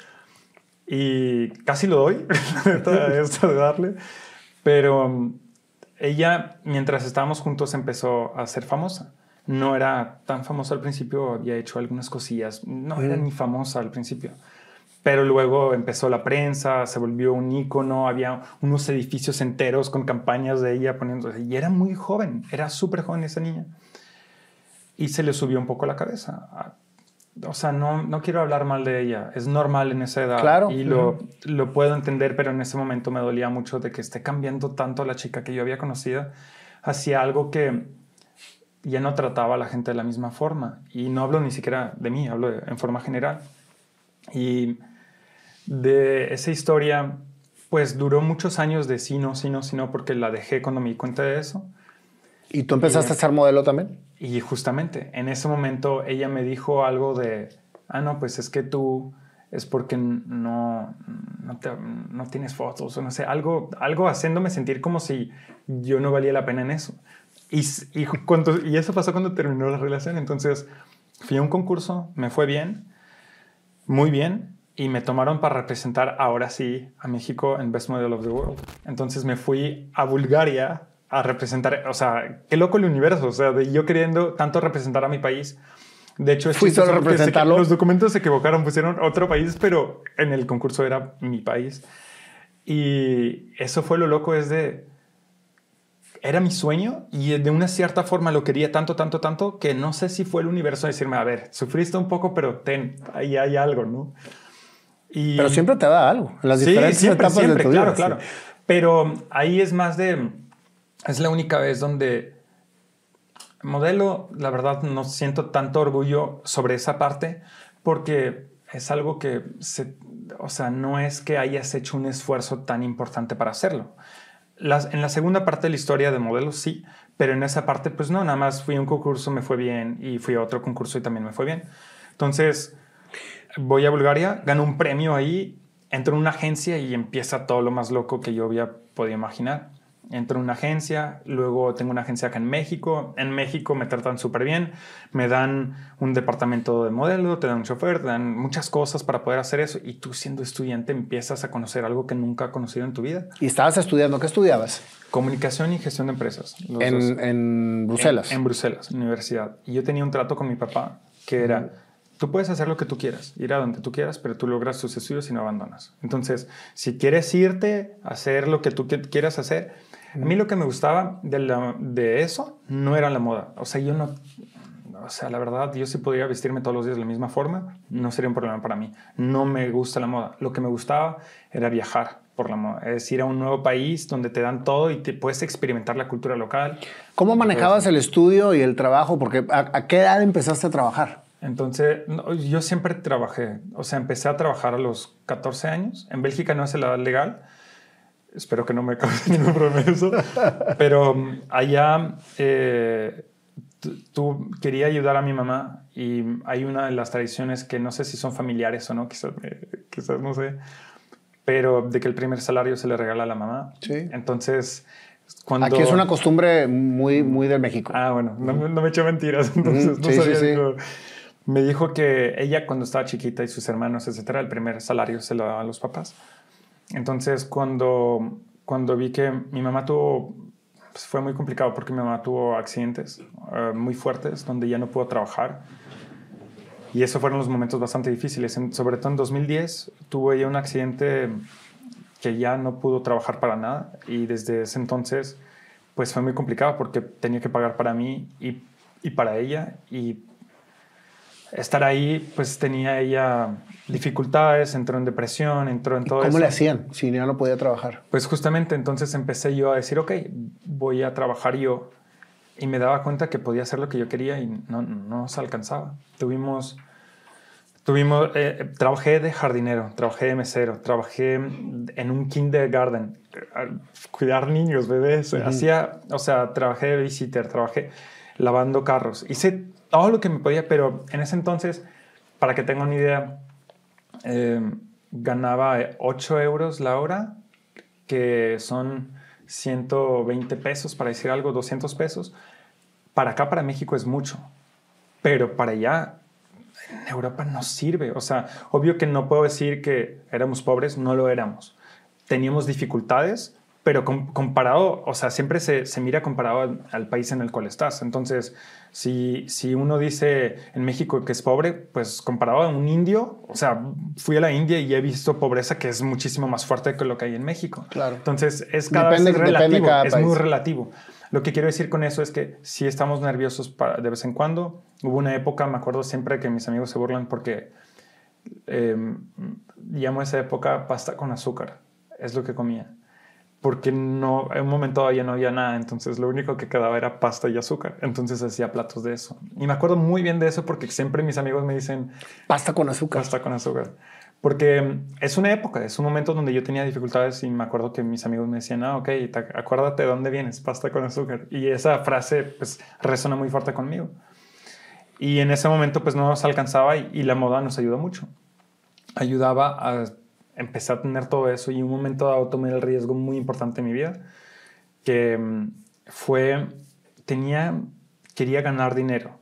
Y casi lo doy, esto de darle. Pero um, ella, mientras estábamos juntos, empezó a ser famosa. No era tan famosa al principio, había hecho algunas cosillas. No era ni famosa al principio. Pero luego empezó la prensa, se volvió un ícono, había unos edificios enteros con campañas de ella poniéndose. Y era muy joven, era súper joven esa niña. Y se le subió un poco la cabeza. O sea, no, no quiero hablar mal de ella, es normal en esa edad. Claro. Y lo, lo puedo entender, pero en ese momento me dolía mucho de que esté cambiando tanto la chica que yo había conocido hacia algo que ya no trataba a la gente de la misma forma. Y no hablo ni siquiera de mí, hablo en forma general. Y de esa historia, pues duró muchos años de sí, no, sí, no, sí, no, porque la dejé cuando me di cuenta de eso. ¿Y tú empezaste a ser modelo también? Y justamente en ese momento ella me dijo algo de, ah, no, pues es que tú es porque no, no, no, tienes fotos o no sé, algo, algo haciéndome sentir como si yo no valía la pena en eso. Y, y, cuando, y eso pasó cuando terminó la relación. Entonces fui a un concurso, me fue bien, muy bien, y me tomaron para representar ahora sí a México en Best Model of the World. Entonces me fui a Bulgaria a representar, o sea, qué loco el universo, o sea, de yo queriendo tanto representar a mi país. De hecho, fui solo a representarlo. los documentos se equivocaron, pusieron otro país, pero en el concurso era mi país. Y eso fue lo loco, es de... Era mi sueño y de una cierta forma lo quería tanto, tanto, tanto que no sé si fue el universo a decirme, a ver, sufriste un poco, pero ten, ahí hay algo, ¿no? Pero siempre te da algo. Las diferentes siempre, etapas siempre, de tu claro, vida, claro. Pero ahí es más de. Es la única vez donde. Modelo, la verdad, no siento tanto orgullo sobre esa parte porque es algo que. Se, o sea, no es que hayas hecho un esfuerzo tan importante para hacerlo. Las, en la segunda parte de la historia de modelo sí, pero en esa parte, pues no, nada más fui a un concurso, me fue bien, y fui a otro concurso y también me fue bien. Entonces, voy a Bulgaria, gano un premio ahí, entro en una agencia y empieza todo lo más loco que yo había podido imaginar. Entro en una agencia, luego tengo una agencia acá en México. En México me tratan súper bien, me dan un departamento de modelo, te dan un chofer, te dan muchas cosas para poder hacer eso. Y tú siendo estudiante empiezas a conocer algo que nunca has conocido en tu vida. ¿Y estabas estudiando? ¿Qué estudiabas? Comunicación y gestión de empresas. En, en, Bruselas. En, en, Bruselas, universidad. Y yo tenía un trato con mi papá que era tú puedes hacer lo que tú quieras, ir a donde tú quieras, pero tú logras tus estudios y no abandonas. Entonces, si quieres irte a hacer lo que tú quieras hacer, a mí lo que me gustaba de, de eso no era la moda. O sea, yo no, o sea, la verdad, yo si podía vestirme todos los días de la misma forma, no sería un problema para mí. No me gusta la moda. Lo que me gustaba era viajar por la moda, es ir a un nuevo país donde te dan todo y te puedes experimentar la cultura local. ¿Cómo manejabas el estudio y el trabajo? Porque ¿a, qué edad empezaste a trabajar? Entonces, yo siempre trabajé, o sea, empecé a trabajar a los 14 años. En Bélgica no es la edad legal, espero que no me cause ningún problema pero um, allá eh, tú quería ayudar a mi mamá y hay una de las tradiciones que no sé si son familiares o no, quizás, quizás no sé, pero de que el primer salario se le regala a la mamá. Sí. Entonces, Cuando... Aquí es una costumbre muy, muy de México. Ah, bueno, no, no me echó mentiras, entonces no sí, sabía. sí, digo, Me dijo que ella cuando estaba chiquita y sus hermanos, etcétera, el primer salario se lo daban los papás. Entonces, cuando, cuando vi que mi mamá tuvo, pues fue muy complicado porque mi mamá tuvo accidentes eh, muy fuertes donde ya no pudo trabajar. Y esos fueron los momentos bastante difíciles. Sobre todo en 2010 tuvo ella un accidente que ya no pudo trabajar para nada y desde ese entonces pues fue muy complicado porque tenía que pagar para mí y, y para ella y estar ahí pues tenía ella dificultades, entró en depresión, entró en todo ¿Cómo eso. le hacían si ya no podía trabajar? Pues justamente entonces empecé yo a decir, ok, voy a trabajar yo. Y me daba cuenta que podía hacer lo que yo quería y no, no se alcanzaba. Tuvimos, tuvimos eh, trabajé de jardinero, trabajé de mesero, trabajé en un kindergarten, cuidar niños, bebés. Hacía, o sea, trabajé de visitor, trabajé lavando carros. Hice todo lo que me podía, pero en ese entonces, para que tengan una idea, eh, ganaba 8 euros la hora, que son 120 pesos, para decir algo, 200 pesos. Para acá, para México es mucho, pero para allá, en Europa no sirve. O sea, obvio que no puedo decir que éramos pobres, no lo éramos. Teníamos dificultades, pero com- comparado, o sea, siempre se, se mira comparado al, al país en el cual estás. Entonces, si, si uno dice en México que es pobre, pues comparado a un indio, o sea, fui a la India y he visto pobreza que es muchísimo más fuerte que lo que hay en México. Claro. Entonces, es cada Depende- vez relativo, cada es país. muy relativo. Lo que quiero decir con eso es que si estamos nerviosos para- de vez en cuando. Hubo una época, me acuerdo siempre que mis amigos se burlan porque eh, llamo esa época pasta con azúcar. Es lo que comía. Porque no, en un momento todavía no había nada, entonces lo único que quedaba era pasta y azúcar. Entonces hacía platos de eso. Y me acuerdo muy bien de eso porque siempre mis amigos me dicen, Pasta con azúcar. pasta con azúcar. Porque mm, es una época, es un momento donde yo tenía dificultades y me acuerdo que mis amigos me decían, ah, ok, te- acuérdate de dónde vienes, pasta con azúcar. Y esa frase pues resona muy fuerte conmigo. Y en ese momento pues no nos alcanzaba y, y la moda nos ayudó mucho. Ayudaba a empezar a tener todo eso y en un momento dado tomé el riesgo muy importante en mi vida que mm, fue, tenía, quería ganar dinero.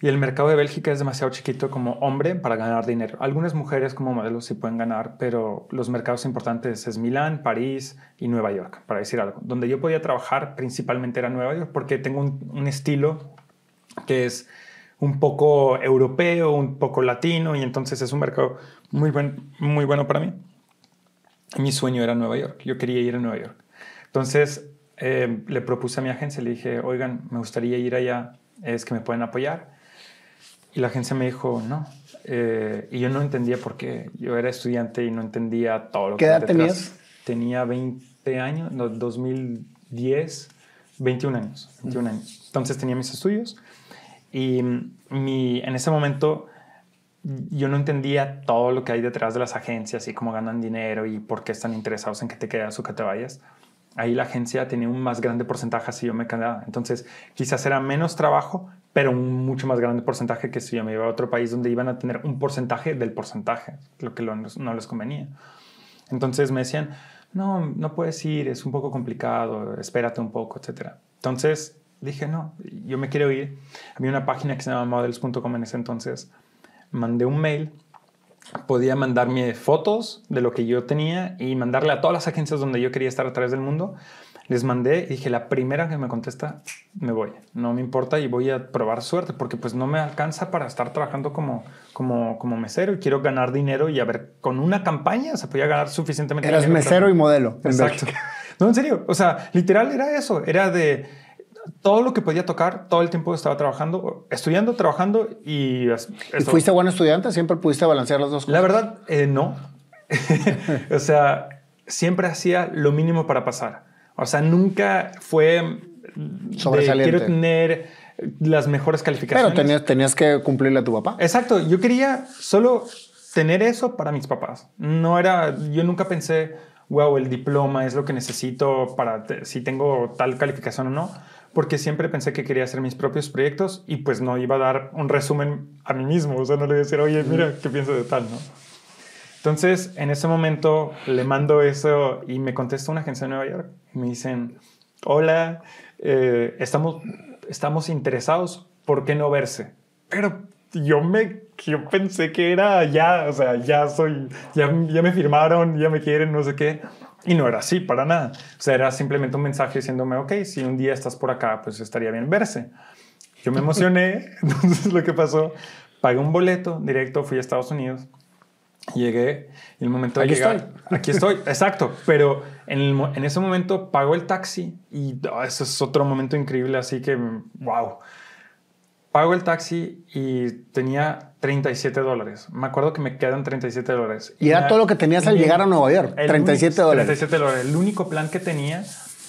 Y el mercado de Bélgica es demasiado chiquito como hombre para ganar dinero. Algunas mujeres como modelos sí pueden ganar, pero los mercados importantes es Milán, París y Nueva York, para decir algo. Donde yo podía trabajar principalmente era Nueva York porque tengo un, un estilo que es un poco europeo, un poco latino y entonces es un mercado muy, buen, muy bueno para mí. Mi sueño era Nueva York, yo quería ir a Nueva York. Entonces eh, le propuse a mi agencia, le dije, oigan, me gustaría ir allá, es que me pueden apoyar. Y la agencia me dijo, no. Eh, y yo no entendía por qué. Yo era estudiante y no entendía todo lo ¿Qué que edad detrás. tenías? Tenía 20 años, no, 2010, 21 años. 21 años. Entonces tenía mis estudios y mi, en ese momento yo no entendía todo lo que hay detrás de las agencias y cómo ganan dinero y por qué están interesados en que te quedas o que te vayas. Ahí la agencia tenía un más grande porcentaje si yo me quedaba. Entonces, quizás era menos trabajo, pero un mucho más grande porcentaje que si yo me iba a otro país donde iban a tener un porcentaje del porcentaje, lo que no les convenía. Entonces me decían, no, no puedes ir, es un poco complicado, espérate un poco, etc. Entonces dije, no, yo me quiero ir. Había una página que se llama models.com en ese entonces. Mandé un mail, podía mandarme fotos de lo que yo tenía y mandarle a todas las agencias donde yo quería estar a través del mundo. Les mandé y dije, la primera que me contesta, me voy. No me importa y voy a probar suerte porque pues no me alcanza para estar trabajando como, como, como mesero y quiero ganar dinero y a ver, con una campaña se podía ganar suficientemente Eras mesero y modelo. en Exacto. Bélgica. No, en serio. O sea, literal era eso. Era de todo lo que podía tocar, todo el tiempo estaba trabajando, estudiando, trabajando y... ¿Y fuiste buen estudiante? ¿Siempre pudiste balancear las dos cosas? La verdad, eh, no. o sea, siempre hacía lo mínimo para pasar. O sea, nunca fue... de Sobresaliente. quiero tener las mejores calificaciones. Pero tenías, tenías que cumplirle a tu papá. Exacto, yo quería solo tener eso para mis papás. No era, yo nunca pensé, wow, el diploma es lo que necesito para si tengo tal calificación o no, porque siempre pensé que quería hacer mis propios proyectos y pues no iba a dar un resumen a mí mismo, o sea, no le iba a decir, oye, mira, ¿qué pienso de tal, no? Entonces, en ese momento le mando eso y me contesta una agencia de Nueva York. Me dicen, hola, eh, estamos, estamos interesados, ¿por qué no verse? Pero yo me yo pensé que era ya, o sea, ya soy, ya, ya me firmaron, ya me quieren, no sé qué. Y no era así, para nada. O sea, era simplemente un mensaje diciéndome, ok, si un día estás por acá, pues estaría bien verse. Yo me emocioné, entonces lo que pasó, pagué un boleto directo, fui a Estados Unidos, llegué y el momento de Aquí llegar, estoy. aquí estoy, exacto, pero en, el en ese momento pago el taxi y ah, ese es otro momento increíble, así que, wow. Pago el taxi y tenía 37 dólares. Me acuerdo que me quedan 37 dólares. Y era me- todo lo que tenías al y- llegar a Nueva York. el 37 único- dólares. 37 dólares. El único plan que tenía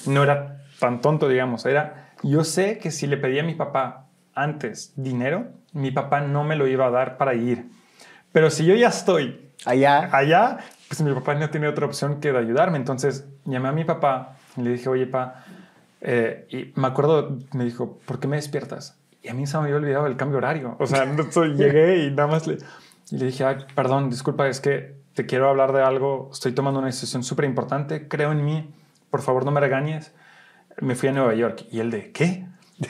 no era tan tonto, digamos. Era, yo sé que si le pedía a mi papá antes dinero, mi papá no me lo iba a dar para ir. Pero si yo ya estoy Allá. allá, pues mi papá no tiene otra opción que de ayudarme. Entonces llamé a mi papá y le dije, oye, pa, eh, y me acuerdo, me dijo, ¿por qué me despiertas? Y a mí se me había olvidado el cambio horario. O sea, llegué y nada más le, y le dije, "Ay, perdón, disculpa, es que te quiero hablar de algo, estoy tomando una decisión súper importante, creo en mí, por favor no me regañes. Me fui a Nueva York y él de, ¿qué?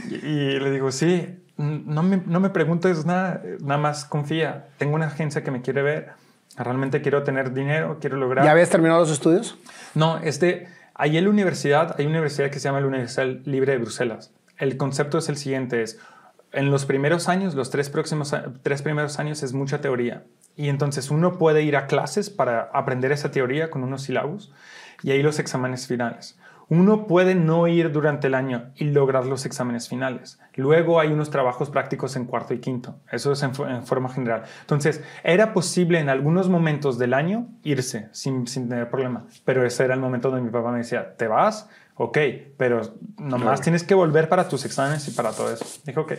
Y, y le digo, sí, no me, no me preguntes nada, nada más confía. Tengo una agencia que me quiere ver, realmente quiero tener dinero, quiero lograr... ¿Ya habías terminado los estudios? No, este, ahí en la universidad, hay una universidad que se llama la Universidad Libre de Bruselas. El concepto es el siguiente, es, en los primeros años, los tres, próximos, tres primeros años es mucha teoría. Y entonces uno puede ir a clases para aprender esa teoría con unos sílabos y ahí los exámenes finales. Uno puede no ir durante el año y lograr los exámenes finales. Luego hay unos trabajos prácticos en cuarto y quinto. Eso es en, fo- en forma general. Entonces, era posible en algunos momentos del año irse sin, sin tener problema. Pero ese era el momento donde mi papá me decía, ¿te vas? Ok, pero nomás Claro. tienes que volver para tus exámenes y para todo eso. Dijo, ok.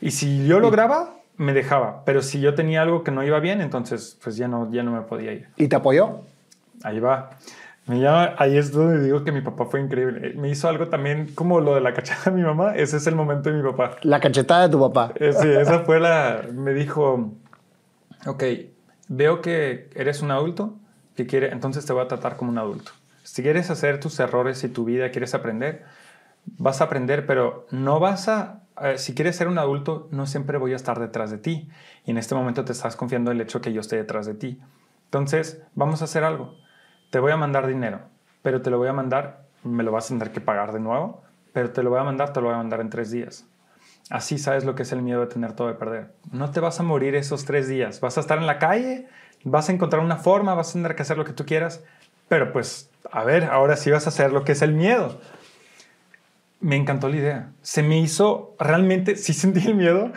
Y si yo lograba, me dejaba. Pero si yo tenía algo que no iba bien, entonces pues ya no, ya no me podía ir. ¿Y te apoyó? Ahí va. Me llama, ahí es donde digo que mi papá fue increíble. Me hizo algo también como lo de la cachada de mi mamá. Ese es el momento de mi papá. La cachetada de tu papá. Eh, Sí, esa fue la... Me dijo, ok, veo que eres un adulto que quiere, entonces te voy a tratar como un adulto. Si quieres hacer tus errores y tu vida, quieres aprender, vas a aprender, pero no vas a... eh, si quieres ser un adulto, no siempre voy a estar detrás de ti. Y en este momento te estás confiando en el hecho que yo esté detrás de ti. Entonces, vamos a hacer algo. Te voy a mandar dinero, pero te lo voy a mandar, me lo vas a tener que pagar de nuevo, pero te lo voy a mandar, te lo voy a mandar en tres días. Así sabes lo que es el miedo de tener todo de perder. No te vas a morir esos tres días. Vas a estar en la calle, vas a encontrar una forma, vas a tener que hacer lo que tú quieras, pero pues, a ver, ahora sí vas a hacer lo que es el miedo. Me encantó la idea. Se me hizo, realmente, sí sentí el miedo,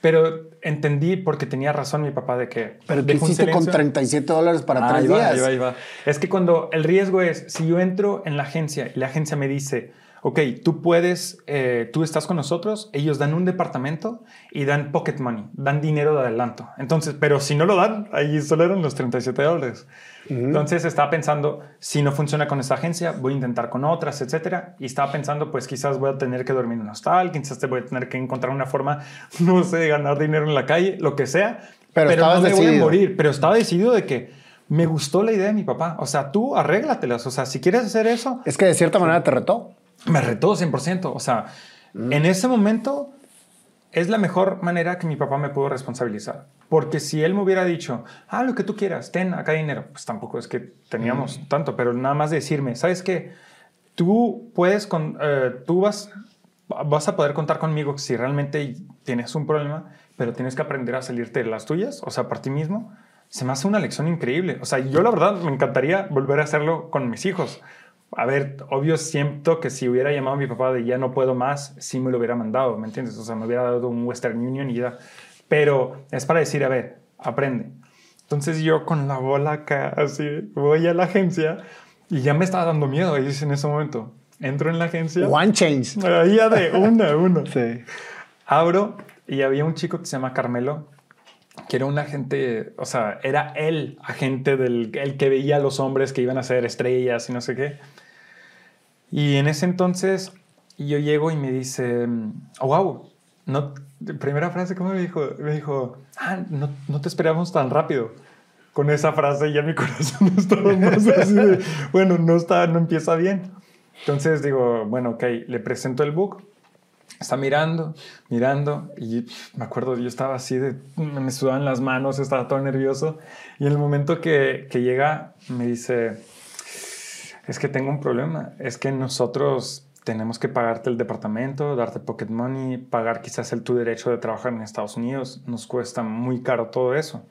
pero entendí porque tenía razón mi papá de que... ¿Pero qué hiciste con silencio. 37 dólares para Ah, tres ahí va, días? ahí va, ahí va. Es que cuando el riesgo es, si yo entro en la agencia y la agencia me dice, ok, tú puedes, eh, tú estás con nosotros, ellos dan un departamento y dan pocket money, dan dinero de adelanto. Entonces, pero si no lo dan, ahí solo eran los 37 dólares. Entonces estaba pensando, si no funciona con esta agencia, voy a intentar con otras, etcétera. Y estaba pensando, pues quizás voy a tener que dormir en un hostal, quizás te voy a tener que encontrar una forma, no sé, de ganar dinero en la calle, lo que sea. Pero Pero, no me voy a decidido. morir. Pero estaba decidido de que me gustó la idea de mi papá. O sea, tú arréglatelas. O sea, si quieres hacer eso, Es que de cierta manera te retó. Me retó 100%. O sea, en ese momento es la mejor manera que mi papá me pudo responsabilizar. Porque si él me hubiera dicho, ah, lo que tú quieras, ten acá dinero, pues tampoco es que teníamos tanto, pero nada más decirme, ¿sabes qué? Tú puedes, con, eh, tú vas, vas a poder contar conmigo si realmente tienes un problema, pero tienes que aprender a salirte de las tuyas, o sea, por ti mismo. Se me hace una lección increíble. O sea, yo la verdad me encantaría volver a hacerlo con mis hijos. A ver, obvio siento que si hubiera llamado a mi papá de ya no puedo más, sí me lo hubiera mandado, ¿me entiendes? O sea, me hubiera dado un Western Union y ya. Pero es para decir, a ver, aprende. Entonces yo con la bola acá, así, voy a la agencia y ya me estaba dando miedo ahí en ese momento. Entro en la agencia. One change. Ahí ya de una a uno. Sí. Abro y había un chico que se llama Carmelo, que era un agente, o sea, era el agente del el que veía a los hombres que iban a ser estrellas y no sé qué. Y en ese entonces yo llego y me dice, oh, wow, no, primera frase, ¿cómo me dijo? Me dijo, ah, no, no te esperábamos tan rápido. Con esa frase ya mi corazón estaba más así de, bueno, no, está, no empieza bien. Entonces digo, bueno, ok, le presento el book. Está mirando, mirando, y me acuerdo, yo estaba así de, me sudaban las manos, estaba todo nervioso. Y en el momento que, que llega, me dice, es que tengo un problema, es que nosotros tenemos que pagarte el departamento, darte pocket money, pagar quizás el tu derecho de trabajar en Estados Unidos. Nos cuesta muy caro todo eso.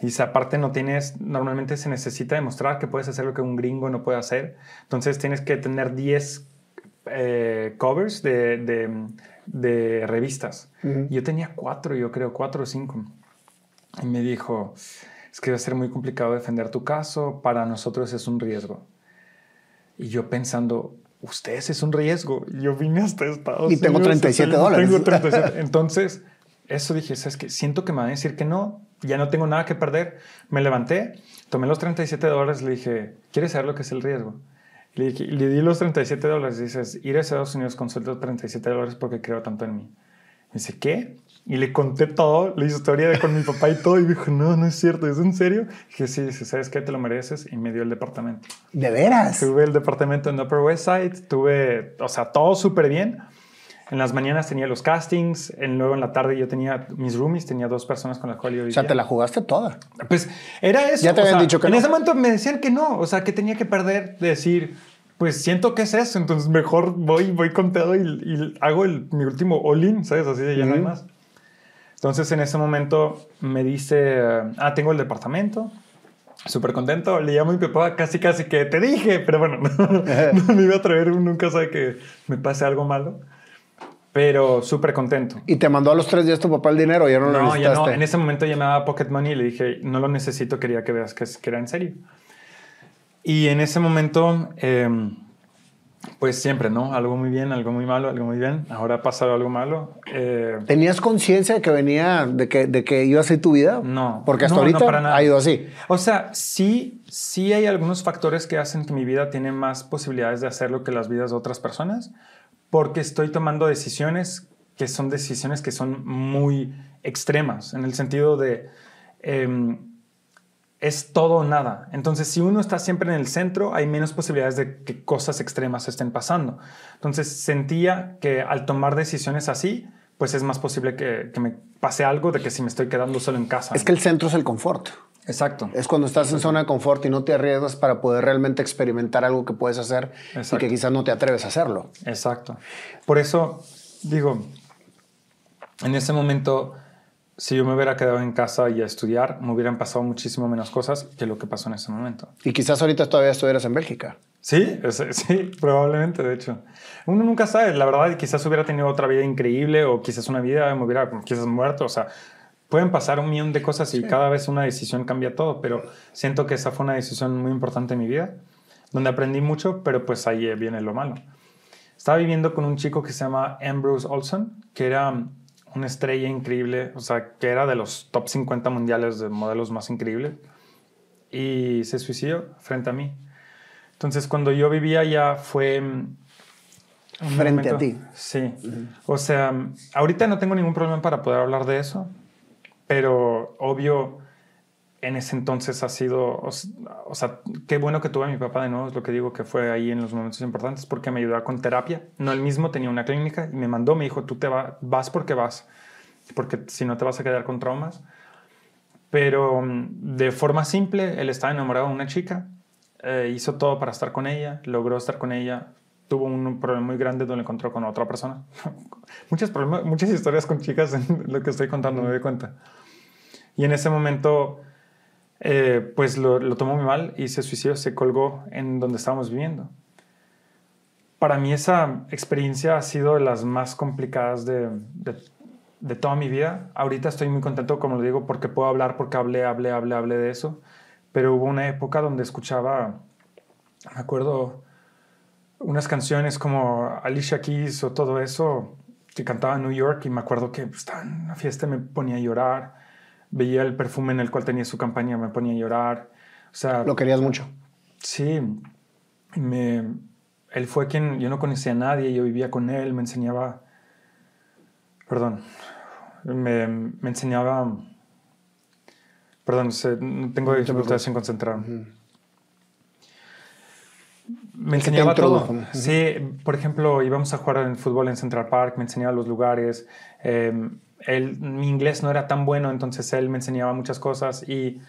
Y si aparte no tienes, normalmente se necesita demostrar que puedes hacer lo que un gringo no puede hacer. Entonces tienes que tener 10 eh, covers de, de, de revistas. Yo tenía cuatro, yo creo, cuatro o cinco. Y me dijo, es que va a ser muy complicado defender tu caso, para nosotros es un riesgo. Y yo pensando, ustedes es un riesgo. Yo vine hasta Estados Unidos. Y tengo 37 dólares. Tengo 37. Entonces, eso dije, es que siento que me van a decir que no, ya no tengo nada que perder. Me levanté, tomé los 37 dólares, le dije, ¿quieres saber lo que es el riesgo? Le, dije, le di los 37 dólares. Dices, ir a Estados Unidos con sueldo de 37 dólares porque creo tanto en mí. Me dice, ¿qué? Y le conté todo, la historia de con mi papá y todo. Y dijo, no, no es cierto, ¿es en serio? Y dije, sí, dice, ¿sabes qué? Te lo mereces. Y me dio el departamento. ¿De veras? Tuve el departamento en Upper West Side, tuve, o sea, todo súper bien. En las mañanas tenía los castings, en, luego en la tarde yo tenía mis roomies, tenía dos personas con las cuales yo vivía. O sea, te la jugaste toda. Pues era eso. Ya te habían sea, dicho que En no. ese momento me decían que no, o sea, que tenía que perder, de decir, pues siento que es eso, entonces mejor voy, voy con todo y, y hago el, mi último all-in, ¿sabes? Así de ya no hay más. Entonces en ese momento me dice, ah, tengo el departamento, súper contento, le llamo a mi papá casi casi que te dije, pero bueno, no, me iba a atrever, uno nunca sabe que me pase algo malo, pero súper contento. Y te mandó a los tres días tu papá el dinero, ya no, lo No, ya necesitaste. no. En ese momento ya me daba pocket money y le dije, no lo necesito, quería que veas que, que era en serio. Y en ese momento, eh, pues siempre, ¿no? Algo muy bien, algo muy malo, algo muy bien. Ahora ha pasado algo malo. Eh, ¿Tenías conciencia de que venía, de que, de que iba así tu vida? No. Porque hasta No, no, ahorita para nada. ha ido así. o sea, sí, sí hay algunos factores que hacen que mi vida tiene más posibilidades de hacerlo que las vidas de otras personas, porque estoy tomando decisiones que son decisiones que son muy extremas, en el sentido de em, es todo o nada. Entonces, si uno está siempre en el centro, hay menos posibilidades de que cosas extremas estén pasando. Entonces, sentía que al tomar decisiones así, pues es más posible que, que me pase algo de que si me estoy quedando solo en casa. Es que el centro es el confort. Exacto. Es cuando estás en zona de confort y no te arriesgas para poder realmente experimentar algo que puedes hacer y Exacto. que quizás no te atreves a hacerlo. Exacto. Por eso, digo, en ese momento, si yo me hubiera quedado en casa y a estudiar, me hubieran pasado muchísimo menos cosas que lo que pasó en ese momento. Y quizás ahorita todavía estuvieras en Bélgica. Sí, es- sí, probablemente, de hecho. Uno nunca sabe, la verdad, quizás hubiera tenido otra vida increíble o quizás una vida me hubiera quizás muerto, o sea, pueden pasar un millón de cosas y cada vez una decisión cambia todo, pero siento que esa fue una decisión muy importante en mi vida, donde aprendí mucho, pero pues ahí viene lo malo. Estaba viviendo con un chico que se llama Ambrose Olson, que era una estrella increíble, o sea, que era de los top 50 mundiales de modelos más increíbles, y se suicidó frente a mí. Entonces, cuando yo vivía allá fue... Frente a ti. Sí. O sea, ahorita no tengo ningún problema para poder hablar de eso, pero obvio, en ese entonces ha sido, o, sea, qué bueno que tuve a mi papá de nuevo, es lo que digo que fue ahí en los momentos importantes, porque me ayudó con terapia. No, él mismo tenía una clínica y me mandó, me dijo, tú te va- vas porque vas, porque si no te vas a quedar con traumas. Pero mm, de forma simple, él estaba enamorado de una chica, eh, hizo todo para estar con ella, logró estar con ella, tuvo un problema muy grande donde encontró con otra persona. muchas, problemas, muchas historias con chicas en lo que estoy contando, me doy cuenta. Y en ese momento, eh, pues lo, tomó muy mal y se suicidó, se colgó en donde estábamos viviendo. Para mí esa experiencia ha sido de las más complicadas de, de, de toda mi vida. Ahorita estoy muy contento, como lo digo, porque puedo hablar, porque hablé, hablé, hablé, hablé de eso. Pero hubo una época donde escuchaba, me acuerdo, unas canciones como Alicia Keys o todo eso que cantaba en New York y me acuerdo que estaba en una fiesta y me ponía a llorar. Veía el perfume en el cual tenía su campaña, me ponía a llorar. O sea, Lo querías mucho. Sí, me, él fue quien, yo no conocía a nadie, yo vivía con él, me enseñaba, perdón, me, me enseñaba, perdón, se- tengo dificultades en concentrar. me enseñaba todo. Sí, por ejemplo, íbamos a jugar en fútbol en Central Park, me enseñaba los lugares. Em, mi inglés no era tan bueno, entonces él me enseñaba muchas cosas y,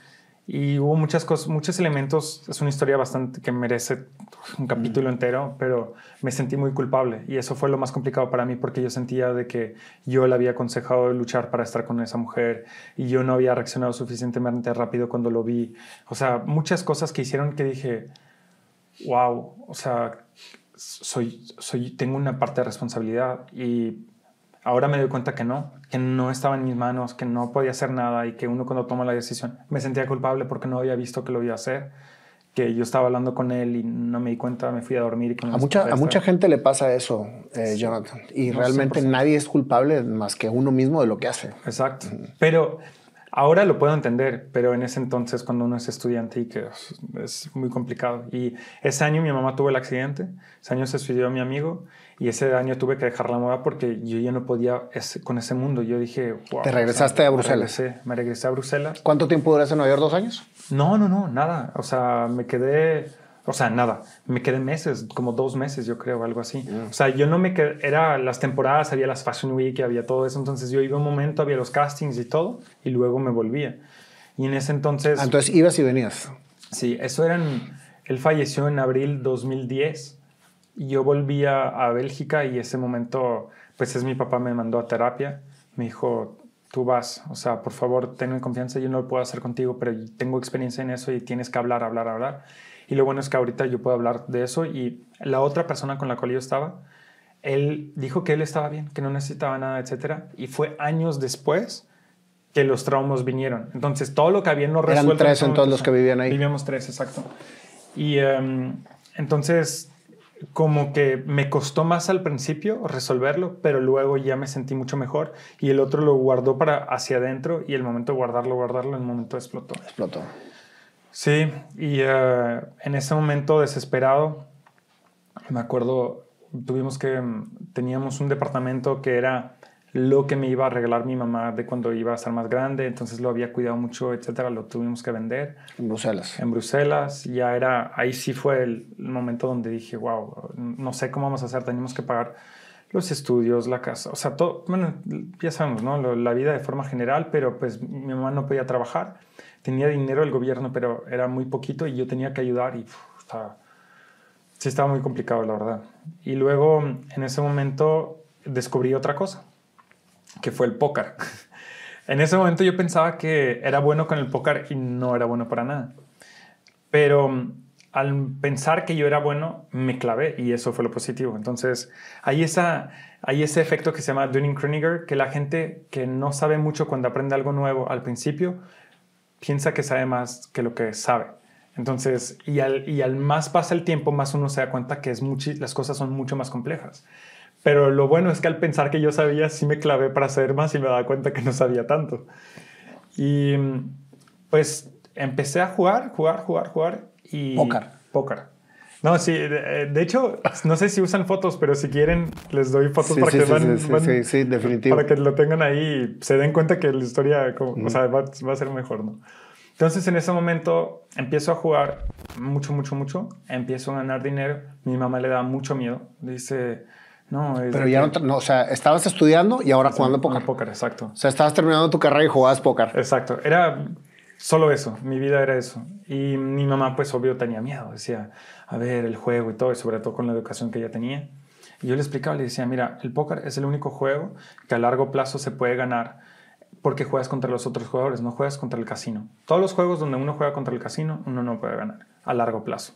y, hubo muchas cosas, muchos elementos. Es una historia bastante que merece un capítulo entero, pero me sentí muy culpable y eso fue lo más complicado para mí porque yo sentía de que yo le había aconsejado luchar para estar con esa mujer y yo no había reaccionado suficientemente rápido cuando lo vi. O sea, muchas cosas que hicieron que dije wow, o sea, soy, soy, tengo una parte de responsabilidad y ahora me doy cuenta que no, que no estaba en mis manos, que no podía hacer nada y que uno cuando toma la decisión me sentía culpable porque no había visto que lo iba a hacer, que yo estaba hablando con él y no me di cuenta, me fui a dormir. Y a, mucha, a mucha gente le pasa eso, eh, Jonathan, y realmente nadie es culpable más que uno mismo de lo que hace. Exacto, pero Ahora lo puedo entender, pero en ese entonces cuando uno es estudiante y que es, muy complicado. Y ese año mi mamá tuvo el accidente, ese año se suicidó mi amigo y ese año tuve que dejar la moda porque yo ya no podía con ese mundo. Yo dije, wow. ¿Te regresaste a Bruselas? Me regresé, me regresé a Bruselas. ¿Cuánto tiempo duraste en Nueva York? ¿Dos años? No, no, no, nada. O sea, me quedé o sea, nada. Me quedé meses, como dos meses, yo creo, algo así. Mm. O sea, yo no me quedé. Era las temporadas, había las Fashion Week, había todo eso. Entonces yo iba un momento, había los castings y todo, y luego me volvía. Y en ese entonces. Ah, entonces ibas y venías. Sí, eso era Él falleció en abril 2010. Yo volvía a Bélgica y ese momento, pues es mi papá me mandó a terapia. Me dijo, tú vas, o sea, por favor, ten confianza, yo no lo puedo hacer contigo, pero tengo experiencia en eso y tienes que hablar, hablar, hablar. Y lo bueno es que ahorita yo puedo hablar de eso y la otra persona con la cual yo estaba, él dijo que él estaba bien, que no necesitaba nada, etc. Y fue años después que los traumas vinieron. Entonces, todo lo que habían no resuelto... Eran tres entonces los que vivían ahí. Vivíamos tres, exacto. Y em, entonces, como que me costó más al principio resolverlo, pero luego ya me sentí mucho mejor y el otro lo guardó para hacia adentro y el momento de guardarlo, guardarlo, el momento explotó. Explotó. Sí, y eh, en ese momento desesperado, me acuerdo, tuvimos que, mm, teníamos un departamento que era lo que me iba a regalar mi mamá de cuando iba a ser más grande, entonces lo había cuidado mucho, etcétera, lo tuvimos que vender. En Bruselas. En Bruselas, ya era, ahí sí fue el, momento donde dije, wow, no sé cómo vamos a hacer, tenemos que pagar los estudios, la casa, o sea, todo, bueno, ya sabemos, ¿no? la vida de forma general, pero pues mi mamá no podía trabajar tenía dinero el gobierno, pero era muy poquito y yo tenía que ayudar y estaba, sí estaba muy complicado, la verdad. Y luego, en ese momento, descubrí otra cosa, que fue el póker. en ese momento yo pensaba que era bueno con el póker y no era bueno para nada. Pero al pensar que yo era bueno, me clavé y eso fue lo positivo. Entonces, hay, esa, hay ese efecto que se llama Dunning-Kruger, que la gente que no sabe mucho cuando aprende algo nuevo al principio, piensa que sabe más que lo que sabe. Entonces, y al, y al más pasa el tiempo, más uno se da cuenta que es las cosas son mucho más complejas. Pero lo bueno es que al pensar que yo sabía, sí me clavé para saber más y me daba cuenta que no sabía tanto. Y pues empecé a jugar, jugar, jugar, jugar. Y póker. Póker. No, sí, de, hecho, no sé si usan fotos, pero si quieren, les doy fotos para que van, sí, definitivo. Para que lo tengan ahí y se den cuenta que la historia o sea, va, va, a ser mejor, ¿no? Entonces, en ese momento, empiezo a jugar mucho, mucho, mucho. Empiezo a ganar dinero. Mi mamá le da mucho miedo. Dice, no. pero ya no, o sea, estabas estudiando y ahora jugando póker. Póker, exacto. O sea, estabas terminando tu carrera y jugabas póker. Exacto. Era solo eso. Mi vida era eso. Y mi mamá, pues, obvio, tenía miedo. Decía, a ver el juego y todo, y sobre todo con la educación que ella tenía. Y yo le explicaba, le decía, mira, el póker es el único juego que a largo plazo se puede ganar porque juegas contra los otros jugadores, no juegas contra el casino. Todos los juegos donde uno juega contra el casino, uno no puede ganar a largo plazo.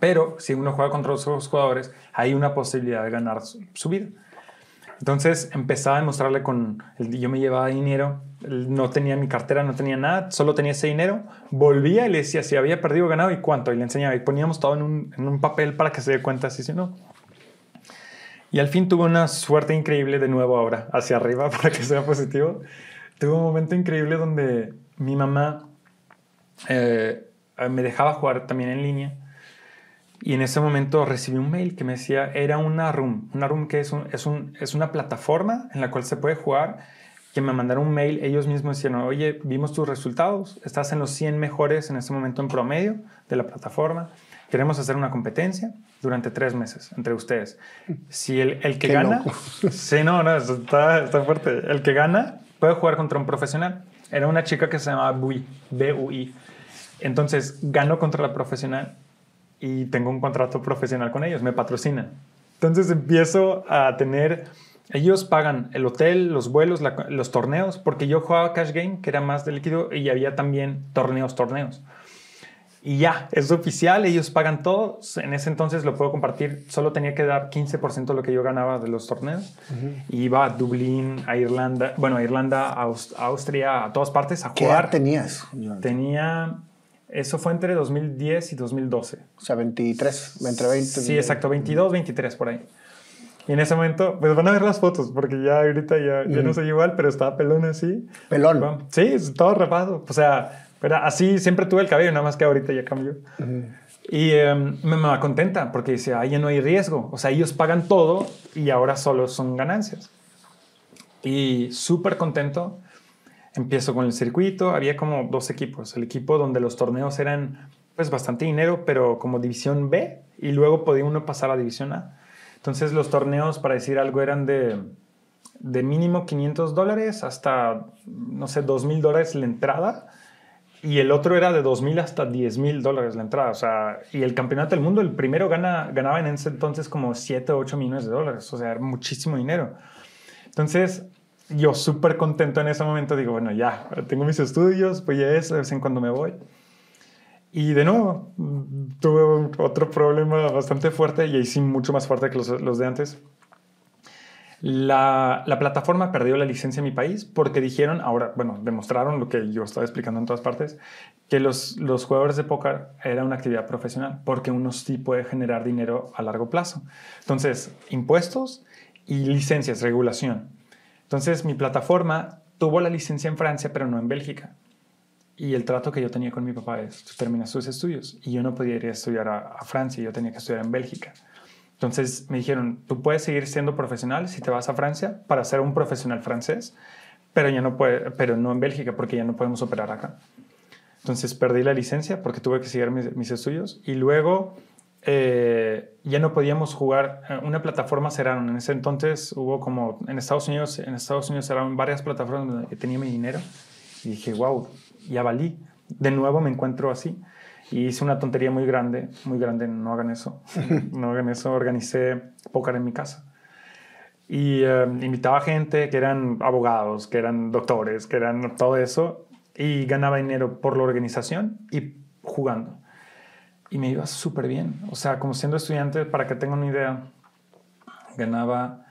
Pero si uno juega contra otros jugadores, hay una posibilidad de ganar su vida. Entonces empezaba a demostrarle con, el, yo me llevaba dinero, no tenía mi cartera, no tenía nada, solo tenía ese dinero, volvía y le decía si había perdido o ganado y cuánto, y le enseñaba, y poníamos todo en un, en un papel para que se dé cuenta si sí o no. Y al fin tuve una suerte increíble de nuevo ahora, hacia arriba para que sea positivo. Tuve un momento increíble donde mi mamá eh, me dejaba jugar también en línea y en ese momento recibí un mail que me decía, era una room, una room que es, es, un, es una plataforma en la cual se puede jugar, que me mandaron un mail, ellos mismos dijeron, oye, vimos tus resultados, estás en los 100 mejores en ese momento en promedio de la plataforma queremos hacer una competencia durante tres meses entre ustedes. Si el, el que Qué gana, loco. sí, no, no, está, está fuerte. El que gana puede jugar contra un profesional. Era una chica que se llamaba Bui, B-U-I. Entonces ganó contra la profesional y tengo un contrato profesional con ellos, me patrocinan. Entonces empiezo a tener, ellos pagan el hotel, los vuelos, la- los torneos, porque yo jugaba cash game, que era más de líquido, y había también torneos, torneos. Y ya, es oficial, ellos pagan todo. En ese entonces lo puedo compartir. Solo tenía que dar 15% de lo que yo ganaba de los torneos. Iba a Dublín, a Irlanda, bueno, a Irlanda, a Aus- a Austria, a todas partes a ¿Qué edad jugar. tenías? Jonathan? Tenía, eso fue entre 2010 y 2012. O sea, 23, entre 20. Sí, exacto, 22, 23 por ahí. Y en ese momento, pues van a ver las fotos, porque ya ahorita ya, ya no soy igual, pero estaba pelón así. Pelón. Sí, todo rapado. O sea, pero así siempre tuve el cabello, nada más que ahorita ya cambió. Y em, me, va contenta porque dice, ahí ya no hay riesgo. O sea, ellos pagan todo y ahora solo son ganancias. Y súper contento. Empiezo con el circuito. Había como dos equipos. El equipo donde los torneos eran pues bastante dinero, pero como división B. Y luego podía uno pasar a división A. Entonces los torneos, para decir algo, eran de, de mínimo 500 dólares hasta, no sé, 2 mil dólares la entrada. Y el otro era de 2 mil hasta 10 mil dólares la entrada. O sea, y el campeonato del mundo, el primero gana, ganaba en ese entonces como 7 o 8 millones de dólares. O sea, muchísimo dinero. Entonces, yo súper contento en ese momento. Digo, bueno, ya, tengo mis estudios, pues ya es, de vez en cuando me voy. Y de nuevo, tuve otro problema bastante fuerte y ahí sí mucho más fuerte que los, los de antes. La, la plataforma perdió la licencia en mi país porque dijeron, ahora, bueno, demostraron lo que yo estaba explicando en todas partes, que los, los jugadores de póker era una actividad profesional porque uno sí puede generar dinero a largo plazo. Entonces, impuestos y licencias, regulación. Entonces, mi plataforma tuvo la licencia en Francia, pero no en Bélgica. Y el trato que yo tenía con mi papá es, tú terminas tus estudios. Y yo no podía ir a estudiar a, Francia, yo tenía que estudiar en Bélgica. Entonces me dijeron, tú puedes seguir siendo profesional si te vas a Francia para ser un profesional francés, pero, ya no, puede, pero no en Bélgica porque ya no podemos operar acá. Entonces perdí la licencia porque tuve que seguir mis estudios y luego eh, ya no podíamos jugar. eh, Una plataforma cerraron. En ese entonces hubo como en Estados Unidos, en Estados Unidos cerraron varias plataformas donde tenía mi dinero y dije, wow, ya valí. De nuevo me encuentro así. Y hice una tontería muy grande, muy grande, no hagan eso. No hagan eso, organicé póker en mi casa. Y eh, invitaba gente que eran abogados, que eran doctores, que eran todo eso. Y ganaba dinero por la organización y jugando. Y me iba súper bien. O sea, como siendo estudiante, para que tengan una idea, ganaba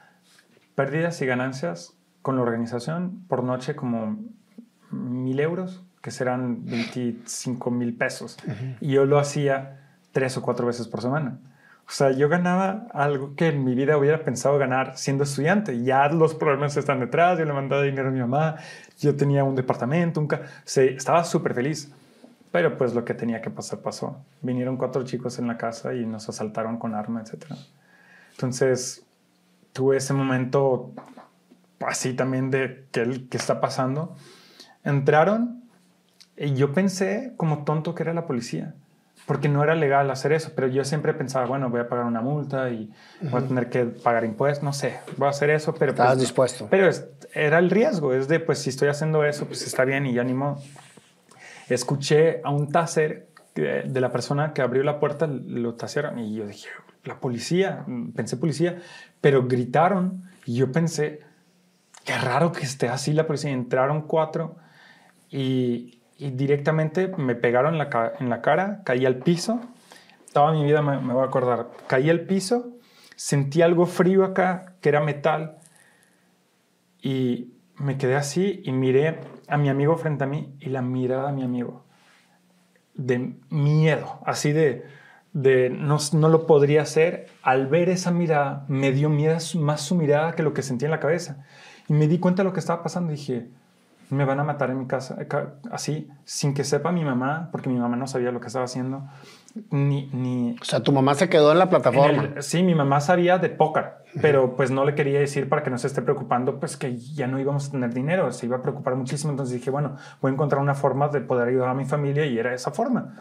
pérdidas y ganancias con la organización por noche como mil euros, que serán 25 mil pesos. Y yo lo hacía tres o cuatro veces por semana. O sea, yo ganaba algo que en mi vida hubiera pensado ganar siendo estudiante. Ya los problemas están detrás, yo le mandaba dinero a mi mamá, yo tenía un departamento, un se- estaba súper feliz. Pero pues lo que tenía que pasar pasó. Vinieron cuatro chicos en la casa y nos asaltaron con arma, etc. Entonces tuve ese momento así también de que, que está pasando. Entraron y yo pensé como tonto que era la policía, porque no era legal hacer eso, pero yo siempre pensaba, bueno, voy a pagar una multa y voy a tener que pagar impuestos, no sé, voy a hacer eso, pero... Estabas pues, dispuesto. Pero es- era el riesgo, es de, pues si estoy haciendo eso, pues está bien y ya ni modo. Escuché a un taser de la persona que abrió la puerta, lo tasearon y yo dije, la policía, pensé policía, pero gritaron y yo pensé, qué raro que esté así la policía. Entraron cuatro y, directamente me pegaron la, en la cara, caí al piso. Toda mi vida me voy a acordar. Caí al piso, sentí algo frío acá, que era metal, y me quedé así y miré a mi amigo frente a mí y la mirada a mi amigo de miedo, así de, de no, no lo podría hacer. Al ver esa mirada, me dio miedo más su mirada que lo que sentía en la cabeza. Y me di cuenta de lo que estaba pasando. Dije, me van a matar en mi casa, ca- así, sin que sepa mi mamá, porque mi mamá no sabía lo que estaba haciendo, ni... ni O sea, tu mamá se quedó en la en plataforma. el- sí, mi mamá sabía de póker, pero pues no le quería decir para que no se esté preocupando, pues que ya no íbamos a tener dinero, se iba a preocupar muchísimo. Entonces dije, bueno, voy a encontrar una forma de poder ayudar a mi familia y era esa forma.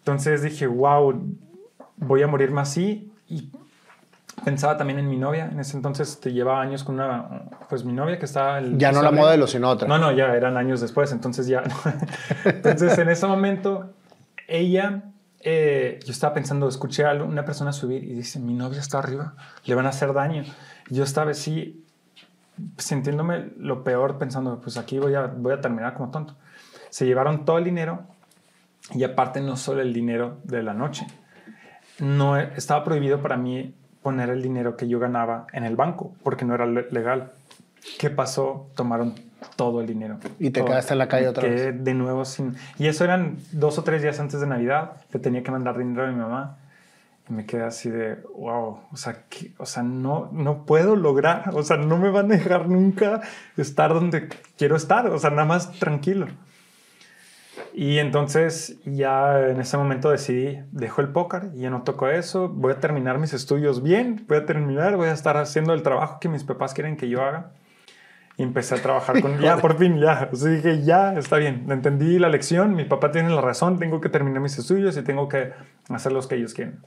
Entonces dije, wow, voy a morirme así y pensaba también en mi novia. En ese entonces te llevaba años con una, pues mi novia que estaba... El, ya no la modelo, sino otra. No, no, ya eran años después, entonces ya... entonces en ese momento ella, eh, yo estaba pensando, escuché a una persona subir y dice, mi novia está arriba, le van a hacer daño. Yo estaba así, sintiéndome lo peor, pensando, pues aquí voy a, voy a terminar como tonto. Se llevaron todo el dinero y aparte no solo el dinero de la noche. No estaba prohibido para mí poner el dinero que yo ganaba en el banco porque no era legal. ¿Qué pasó? Tomaron todo el dinero. Y te quedaste en la calle otra vez. De nuevo sin... Y eso eran dos o tres días antes de Navidad. Le tenía que mandar dinero a mi mamá. Y me quedé así de, wow, o sea, o sea no, no puedo lograr, o sea, no me van a dejar nunca estar donde quiero estar, o sea, nada más tranquilo. Y entonces ya en ese momento decidí, dejo el póker ya no toco eso, voy a terminar mis estudios bien, voy a terminar, voy a estar haciendo el trabajo que mis papás quieren que yo haga. Y empecé a trabajar con, ya, por fin, ya. O sea, dije, ya, está bien, entendí la lección, mi papá tiene la razón, tengo que terminar mis estudios y tengo que hacer los que ellos quieren.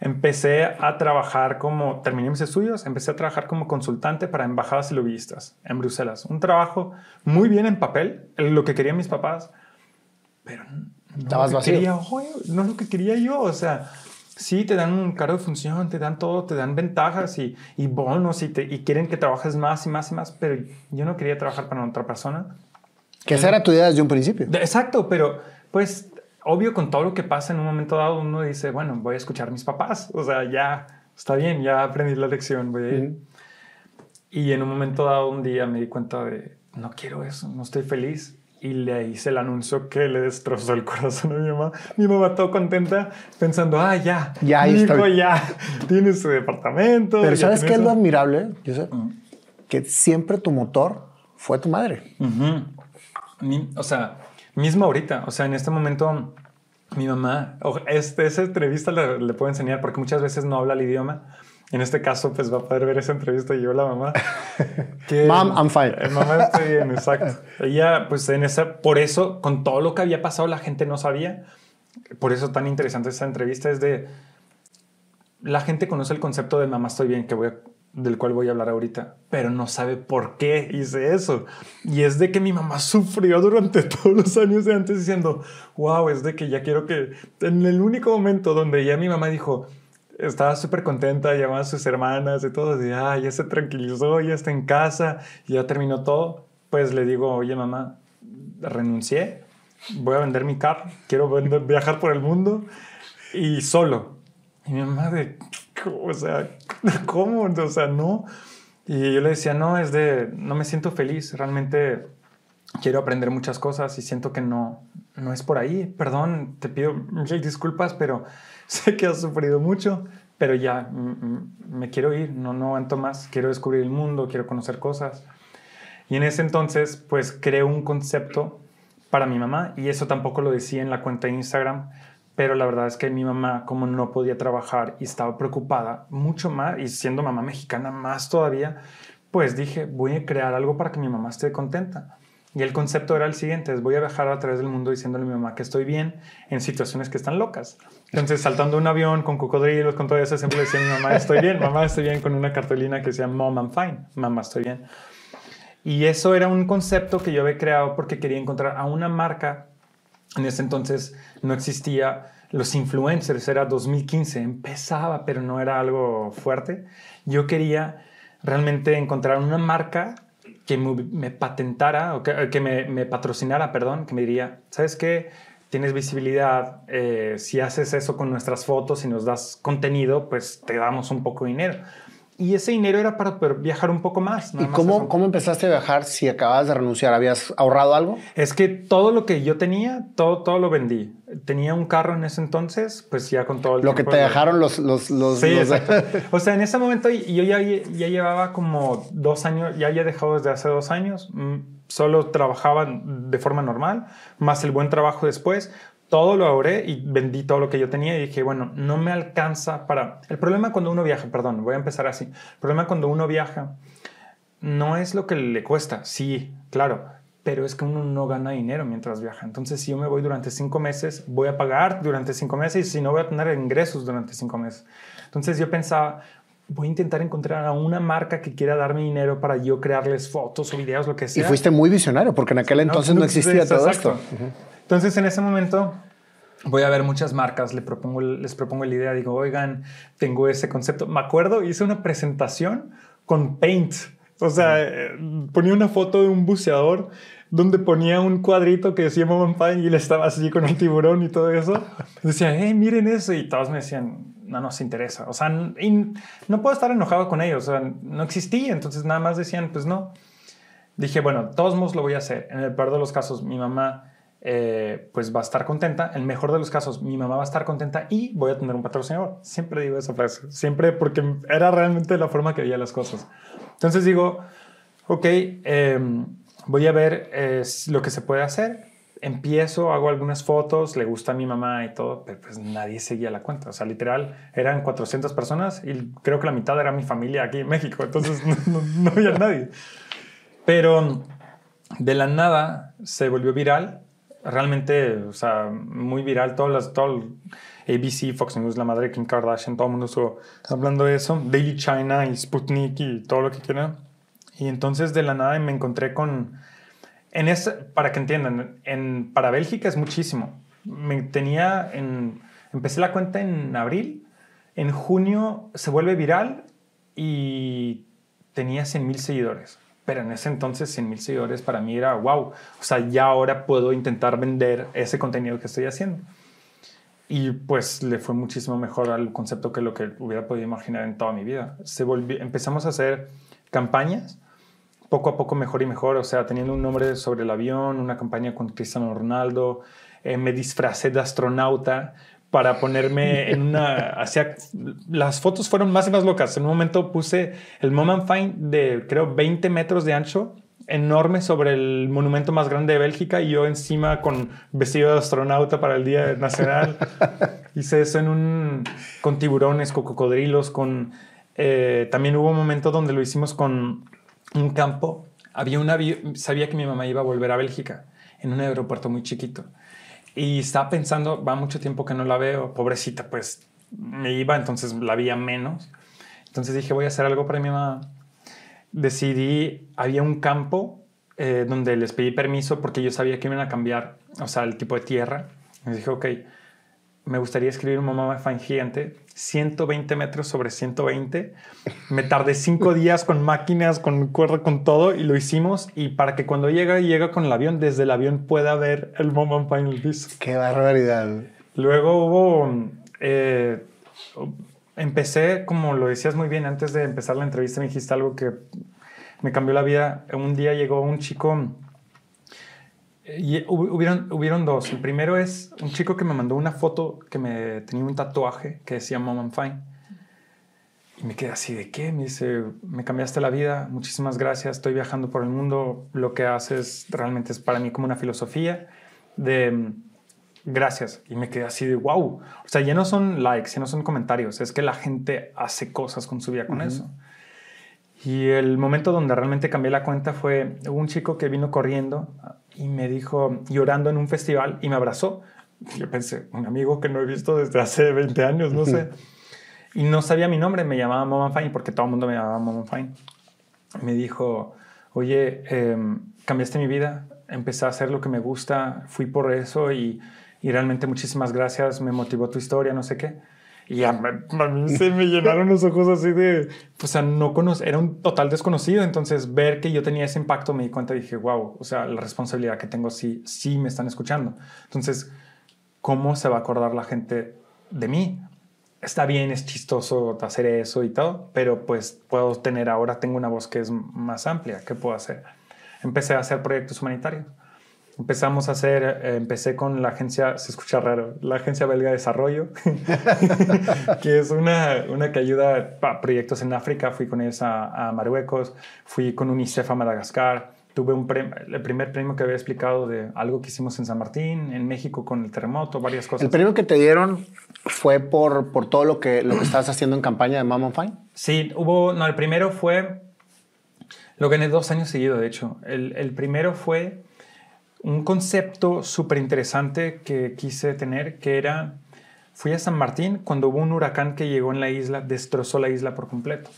Empecé a trabajar como, terminé mis estudios, empecé a trabajar como consultante para embajadas y lobbyistas en Bruselas. Un trabajo muy bien en papel, lo que querían mis papás, pero no lo, que quería, no lo que quería yo. O sea, sí, te dan un cargo de función, te dan todo, te dan ventajas y, y bonos y, te, y quieren que trabajes más y más y más, pero yo no quería trabajar para otra persona. Que esa era tu idea desde un principio. Exacto, pero pues obvio con todo lo que pasa en un momento dado uno dice, bueno, voy a escuchar a mis papás, o sea, ya está bien, ya aprendí la lección, voy a ir. Y en un momento dado un día me di cuenta de, no quiero eso, no estoy feliz y le hice el anuncio que le destrozó el corazón a mi mamá. Mi mamá todo contenta pensando, ah, ya, ya, hijo ya tiene su departamento. Pero ¿sabes qué es lo admirable? Yo sé, que siempre tu motor fue tu madre. O sea, mismo ahorita, o sea, en este momento mi mamá, este, esa entrevista le, le puedo enseñar porque muchas veces no habla el idioma en este caso, pues va a poder ver esa entrevista y yo la mamá. Que, Mom, I'm fine. Mamá, estoy bien, exacto. Ella, pues en esa, por eso, con todo lo que había pasado, la gente no sabía. Por eso tan interesante esa entrevista es de, la gente conoce el concepto de mamá estoy bien, que voy del cual voy a hablar ahorita, pero no sabe por qué hice eso. Y es de que mi mamá sufrió durante todos los años de antes diciendo, wow, es de que ya quiero que, en el único momento donde ya mi mamá dijo, estaba súper contenta, llamaba a sus hermanas y todo, de, ah, ya se tranquilizó, ya está en casa, ya terminó todo. Pues le digo, oye mamá, renuncié, voy a vender mi carro, quiero viajar por el mundo y solo. Y mi mamá de, o sea, ¿cómo? O sea, no. Y yo le decía, no, es de, no me siento feliz, realmente quiero aprender muchas cosas y siento que no, no es por ahí. Perdón, te pido mil disculpas, pero sé que has sufrido mucho, pero ya me quiero ir, no, no aguanto más, quiero descubrir el mundo, quiero conocer cosas. Y en ese entonces, pues creo un concepto para mi mamá y eso tampoco lo decía en la cuenta de Instagram, pero la verdad es que mi mamá, como no podía trabajar y estaba preocupada mucho más, y siendo mamá mexicana más todavía, pues dije, voy a crear algo para que mi mamá esté contenta. Y el concepto era el siguiente, es voy a viajar a través del mundo diciéndole a mi mamá que estoy bien en situaciones que están locas. Entonces, saltando un avión con cocodrilos, con todo eso, siempre le decía a mi mamá, estoy bien, mamá, estoy bien, con una cartulina que decía, mom, I'm fine, mamá, estoy bien. Y eso era un concepto que yo había creado porque quería encontrar a una marca. En ese entonces no existía los influencers, era 2015, empezaba, pero no era algo fuerte. Yo quería realmente encontrar una marca que me, patentara o que, me, patrocinara, perdón, que me diría, ¿sabes qué? Tienes visibilidad, eh, si haces eso con nuestras fotos y nos das contenido, pues te damos un poco de dinero y ese dinero era para poder viajar un poco más. ¿Y cómo, cómo empezaste a viajar si acabas de renunciar? ¿Habías ahorrado algo? Es que todo lo que yo tenía, todo, todo lo vendí. Tenía un carro en ese entonces, pues ya con todo el Lo que te dejaron los... los, los sí, o sea, en ese momento yo ya, ya llevaba como dos años, ya había dejado desde hace dos años, mm, solo trabajaba de forma normal, más el buen trabajo después todo lo ahorré y vendí todo lo que yo tenía y dije, bueno, no me alcanza para... El problema cuando uno viaja, perdón, voy a empezar así. El problema cuando uno viaja no es lo que le cuesta, sí, claro, pero es que uno no gana dinero mientras viaja. Entonces, si yo me voy durante cinco meses, voy a pagar durante cinco meses y si no voy a tener ingresos durante cinco meses. Entonces, yo pensaba, voy a intentar encontrar a una marca que quiera darme dinero para yo crearles fotos o videos, lo que sea. Y fuiste muy visionario, porque en aquel entonces no, existía todo esto. Entonces, en ese momento, voy a ver muchas marcas, les propongo, les propongo la idea, digo, oigan, tengo ese concepto. Me acuerdo, hice una presentación con Paint o sea, eh, ponía una foto de un buceador donde ponía un cuadrito que decía Mom Fine y él estaba así con un tiburón y todo eso. Decía, hey, miren eso. Y todos me decían, no nos interesa. O sea, no puedo estar enojado con ellos. O sea, no existía. Entonces nada más decían, pues no. Dije, bueno, todos modos lo voy a hacer. En el peor de los casos, mi mamá eh, pues va a estar contenta. En el mejor de los casos, mi mamá va a estar contenta y voy a tener un patrocinador. Siempre digo esa frase. Siempre porque era realmente la forma que veía las cosas. Entonces digo, ok, em, voy a ver eh, lo que se puede hacer. Empiezo, hago algunas fotos, le gusta a mi mamá y todo, pero pues nadie seguía la cuenta. O sea, literal, eran 400 personas y creo que la mitad era mi familia aquí en México, entonces no, había nadie. Pero de la nada se volvió viral, realmente, o sea, muy viral, todas las, todo ABC, Fox News, la madre de Kim Kardashian, todo el mundo estuvo hablando de eso, Daily China y Sputnik y todo lo que quieran. Y entonces de la nada me encontré con... En ese, para que entiendan, en, para Bélgica es muchísimo. Me tenía en, empecé la cuenta en abril, en junio se vuelve viral y tenía 100 mil seguidores. Pero en ese entonces 100 mil seguidores para mí era wow. O sea, ya ahora puedo intentar vender ese contenido que estoy haciendo. Y pues le fue muchísimo mejor al concepto que lo que hubiera podido imaginar en toda mi vida. Se empezamos a hacer campañas, poco a poco mejor y mejor, o sea, teniendo un nombre sobre el avión, una campaña con Cristiano Ronaldo, eh, me disfracé de astronauta para ponerme en una... Hacia, las fotos fueron más y más locas. En un momento puse el Moment Fine de, creo, 20 metros de ancho enorme sobre el monumento más grande de Bélgica y yo encima con vestido de astronauta para el Día Nacional. Hice eso en un, con tiburones, con cocodrilos, con... Eh, también hubo un momento donde lo hicimos con un campo. Había una, sabía que mi mamá iba a volver a Bélgica en un aeropuerto muy chiquito. Y estaba pensando, va mucho tiempo que no la veo, pobrecita, pues me iba, entonces la veía menos. Entonces dije, voy a hacer algo para mi mamá decidí, había un campo eh, donde les pedí permiso porque yo sabía que iban a cambiar, o sea, el tipo de tierra. Me dije, ok, me gustaría escribir un mamá fan gigante, 120 metros sobre 120. Me tardé cinco días con máquinas, con cuerda, con todo, y lo hicimos. Y para que cuando llega, llega con el avión, desde el avión pueda ver el Mama Final piso. ¡Qué barbaridad! Luego hubo... Eh, empecé, como lo decías muy bien, antes de empezar la entrevista me dijiste algo que me cambió la vida. Un día llegó un chico, y hubieron, hubieron dos. El primero es un chico que me mandó una foto que me tenía un tatuaje que decía Mom I'm Fine. Y me quedé así de qué? Me dice, me cambiaste la vida, muchísimas gracias, estoy viajando por el mundo, lo que haces realmente es para mí como una filosofía de gracias. Y me quedé así de wow. O sea, ya no son likes, ya no son comentarios, es que la gente hace cosas con su vida con eso. Y el momento donde realmente cambié la cuenta fue un chico que vino corriendo y me dijo, llorando en un festival, y me abrazó. Yo pensé, un amigo que no he visto desde hace 20 años, no sé. Y no sabía mi nombre, me llamaba Mama Fine, porque todo el mundo me llamaba Mama Fine. Me dijo, oye, em, cambiaste mi vida, empecé a hacer lo que me gusta, fui por eso y y realmente muchísimas gracias, me motivó tu historia, no sé qué. Y a, mí se me llenaron los ojos así de, o sea, no conoce, era un total desconocido, entonces ver que yo tenía ese impacto me di cuenta y dije, wow, o sea, la responsabilidad que tengo sí, sí me están escuchando. Entonces, ¿cómo se va a acordar la gente de mí? Está bien, es chistoso hacer eso y todo, pero pues puedo tener ahora, tengo una voz que es más amplia, ¿qué puedo hacer? Empecé a hacer proyectos humanitarios empezamos a hacer, eh, empecé con la agencia, se escucha raro, la agencia belga de desarrollo, que es una, una, que ayuda a proyectos en África. Fui con ellos a, Marruecos, fui con UNICEF a Madagascar. Tuve un el primer premio que había explicado de algo que hicimos en San Martín, en México con el terremoto, varias cosas. ¿El premio que te dieron fue por, por todo lo que, lo que estabas haciendo en campaña de Mom Fine? Sí, hubo, no, el primero fue, lo gané dos años seguidos, de hecho. El, el primero fue un concepto súper interesante que quise tener, que era, fui a San Martín cuando hubo un huracán que llegó en la isla, destrozó la isla por completo.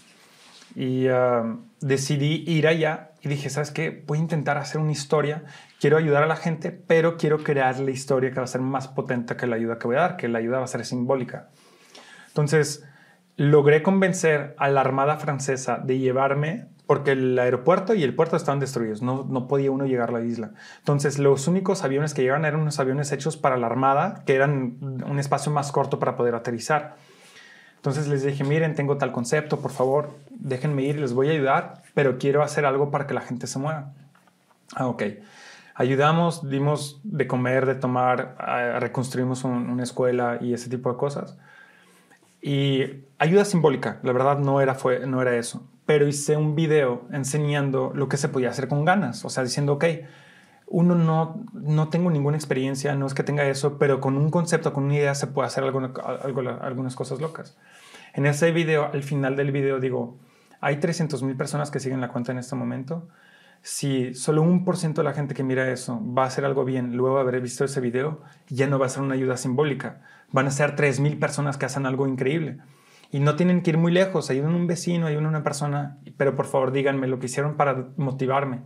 Y ah, decidí ir allá y dije, ¿sabes qué? Voy a intentar hacer una historia, quiero ayudar a la gente, pero quiero crear la historia que va a ser más potente que la ayuda que voy a dar, que la ayuda va a ser simbólica. Entonces, logré convencer a la Armada Francesa de llevarme porque el aeropuerto y el puerto estaban destruidos, no, no podía uno llegar a la isla. Entonces, los únicos aviones que llegaban eran unos aviones hechos para la Armada, que eran un espacio más corto para poder aterrizar. Entonces les dije, miren, tengo tal concepto, por favor, déjenme ir, les voy a ayudar, pero quiero hacer algo para que la gente se mueva. Ah, ok. Ayudamos, dimos de comer, de tomar, reconstruimos una escuela y ese tipo de cosas. Y ayuda simbólica, la verdad no era, fue, no era eso pero hice un video enseñando lo que se podía hacer con ganas, o sea, diciendo, ok, uno no, no tengo ninguna experiencia, no es que tenga eso, pero con un concepto, con una idea se puede hacer algunas cosas locas. En ese video, al final del video, digo, hay 300 mil personas que siguen la cuenta en este momento. Si solo un por ciento de la gente que mira eso va a hacer algo bien luego de haber visto ese video, ya no va a ser una ayuda simbólica. Van a ser 3 mil personas que hacen algo increíble. Y no tienen que ir muy lejos, hay un vecino, hay una persona, pero por favor díganme lo que hicieron para motivarme.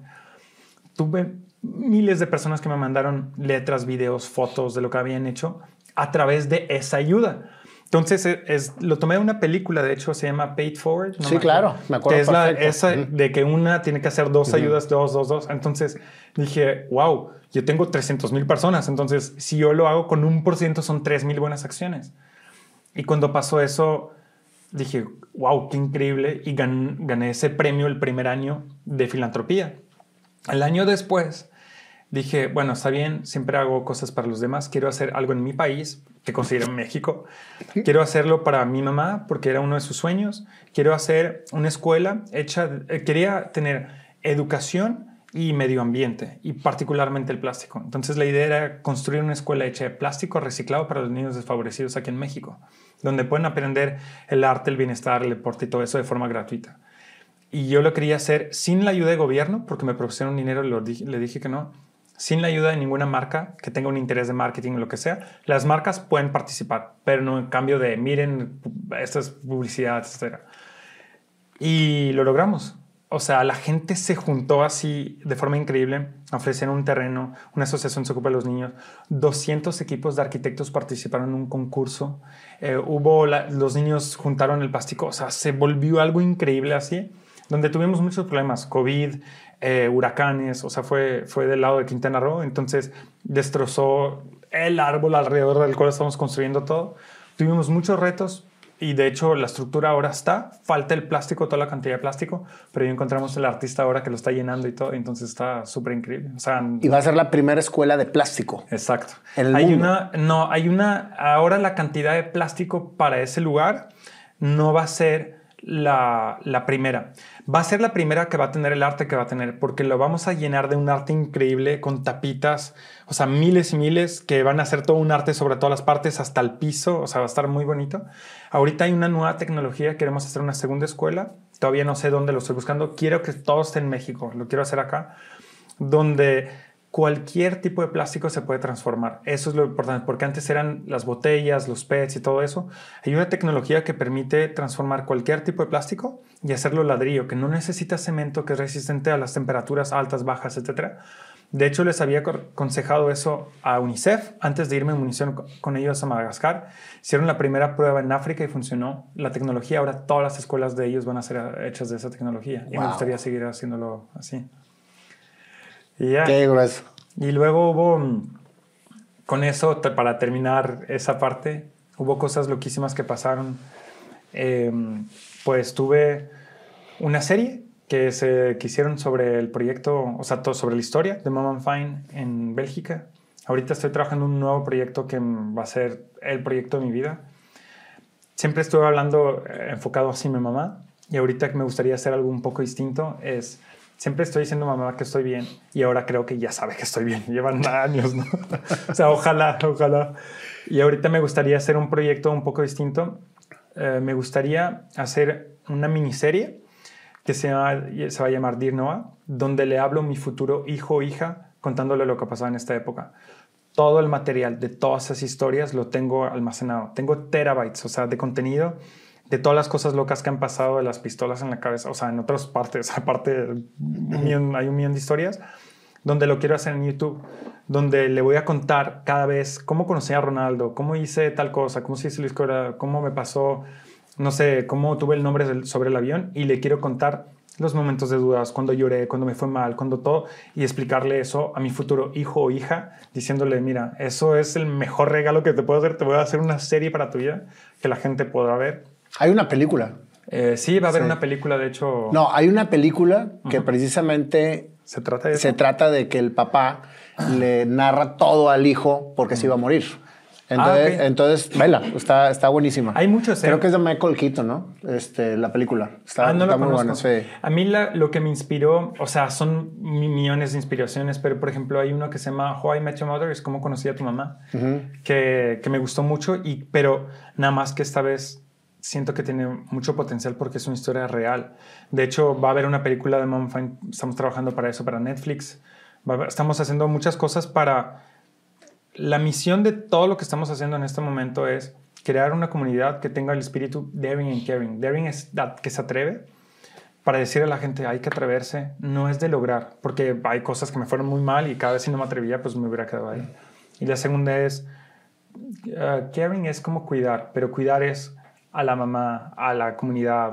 Tuve miles de personas que me mandaron letras, videos, fotos de lo que habían hecho a través de esa ayuda. Entonces, e, es, lo tomé de una película, de hecho, se llama Paid Forward. sí, claro, me acuerdo. Que es la, esa de que una tiene que hacer dos ayudas, dos, dos, dos. Entonces dije, wow, yo tengo 300 mil personas. Entonces, si yo lo hago con un por ciento, son 3 mil buenas acciones. Y cuando pasó eso, dije, wow, qué increíble, y gané ese premio el primer año de filantropía. El año después dije, bueno, está bien, siempre hago cosas para los demás, quiero hacer algo en mi país, que considero México, quiero hacerlo para mi mamá, porque era uno de sus sueños, quiero hacer una escuela hecha, eh, quería tener educación y medio ambiente, y particularmente el plástico. Entonces la idea era construir una escuela hecha de plástico reciclado para los niños desfavorecidos aquí en México donde pueden aprender el arte, el bienestar, el deporte y todo eso de forma gratuita. Y yo lo quería hacer sin la ayuda de gobierno, porque me propusieron dinero y le dije que no, sin la ayuda de ninguna marca que tenga un interés de marketing o lo que sea. Las marcas pueden participar, pero no en cambio de miren, estas publicidades, etc. Y lo logramos. O sea, la gente se juntó así de forma increíble, ofrecieron un terreno, una asociación se ocupa de los niños, 200 equipos de arquitectos participaron en un concurso, eh, hubo, los niños juntaron el plástico, o sea, se volvió algo increíble así, donde tuvimos muchos problemas, COVID, eh, huracanes, o sea, fue, fue del lado de Quintana Roo, entonces destrozó el árbol alrededor del cual estamos construyendo todo. Tuvimos muchos retos, y de hecho la estructura ahora está, falta el plástico, toda la cantidad de plástico, pero ya encontramos el artista ahora que lo está llenando y todo, entonces está súper increíble. O sea, y va a ser la primera escuela de plástico. Exacto. hay una, no, hay una, ahora la cantidad de plástico para ese lugar no va a ser la, la primera. Va a ser la primera que va a tener el arte que va a tener, porque lo vamos a llenar de un arte increíble con tapitas, o sea, miles y miles que van a hacer todo un arte sobre todas las partes hasta el piso, o sea, va a estar muy bonito. Ahorita hay una nueva tecnología, queremos hacer una segunda escuela, todavía no sé dónde lo estoy buscando, quiero que todo esté en México, lo quiero hacer acá, donde cualquier tipo de plástico se puede transformar. Eso es lo importante, porque antes eran las botellas, los PETs y todo eso. Hay una tecnología que permite transformar cualquier tipo de plástico y hacerlo ladrillo, que no necesita cemento, que es resistente a las temperaturas altas, bajas, etc. De hecho, les había aconsejado eso a UNICEF antes de irme en munición con ellos a Madagascar. Hicieron la primera prueba en África y funcionó. La tecnología, ahora todas las escuelas de ellos van a ser hechas de esa tecnología. Y me gustaría seguir haciéndolo así. Y ya. Qué grueso. Y luego hubo, con eso, para terminar esa parte, hubo cosas loquísimas que pasaron. Em, pues tuve una serie que se que hicieron sobre el proyecto, o sea, todo sobre la historia de Mom Fine en Bélgica. Ahorita estoy trabajando en un nuevo proyecto que va a ser el proyecto de mi vida. Siempre estuve hablando eh, enfocado así mi mamá y ahorita que me gustaría hacer algo un poco distinto es siempre estoy diciendo mamá que estoy bien y ahora creo que ya sabe que estoy bien. Llevan años, ¿no? o sea, ojalá, ojalá. Y ahorita me gustaría hacer un proyecto un poco distinto. Eh, me gustaría hacer una miniserie que se, se va a llamar Dear Noah, donde le hablo a mi futuro hijo o hija contándole lo que pasaba en esta época. Todo el material de todas esas historias lo tengo almacenado. Tengo terabytes, o sea, de contenido de todas las cosas locas que han pasado de las pistolas en la cabeza, o sea, en otras partes, aparte hay un millón de historias, donde lo quiero hacer en YouTube, donde le voy a contar cada vez cómo conocí a Ronaldo, cómo hice tal cosa, cómo se hizo la historia, cómo me pasó, no sé, cómo tuve el nombre sobre el avión y le quiero contar los momentos de dudas, cuando lloré, cuando me fue mal, cuando todo, y explicarle eso a mi futuro hijo o hija, diciéndole, mira, eso es el mejor regalo que te puedo hacer, te voy a hacer una serie para tu vida que la gente podrá ver. Hay una película. Eh, sí, va a haber una película, de hecho. No, hay una película que precisamente se trata de Se trata de que el papá le narra todo al hijo porque se iba a morir. Entonces, ah, entonces vela, está, está buenísima. Hay muchos. Creo que es de Michael Keaton, ¿no? Este, la película. Está, ah, no muy buena. A mí lo que me inspiró, o sea, son millones de inspiraciones, pero por ejemplo hay uno que se llama How I Met Your Mother, es como conocí a tu mamá, que, que me gustó mucho, y, pero nada más que esta vez siento que tiene mucho potencial porque es una historia real. De hecho, va a haber una película de Mom Fine, estamos trabajando para eso, para Netflix. estamos haciendo muchas cosas para la misión de todo lo que estamos haciendo en este momento es crear una comunidad que tenga el espíritu daring and caring. Daring es que se atreve para decir a la gente hay que atreverse, no es de lograr, porque hay cosas que me fueron muy mal y cada vez si no me atrevía, pues me hubiera quedado ahí. Y la segunda es, uh, caring es como cuidar, pero cuidar es a la mamá, a la comunidad,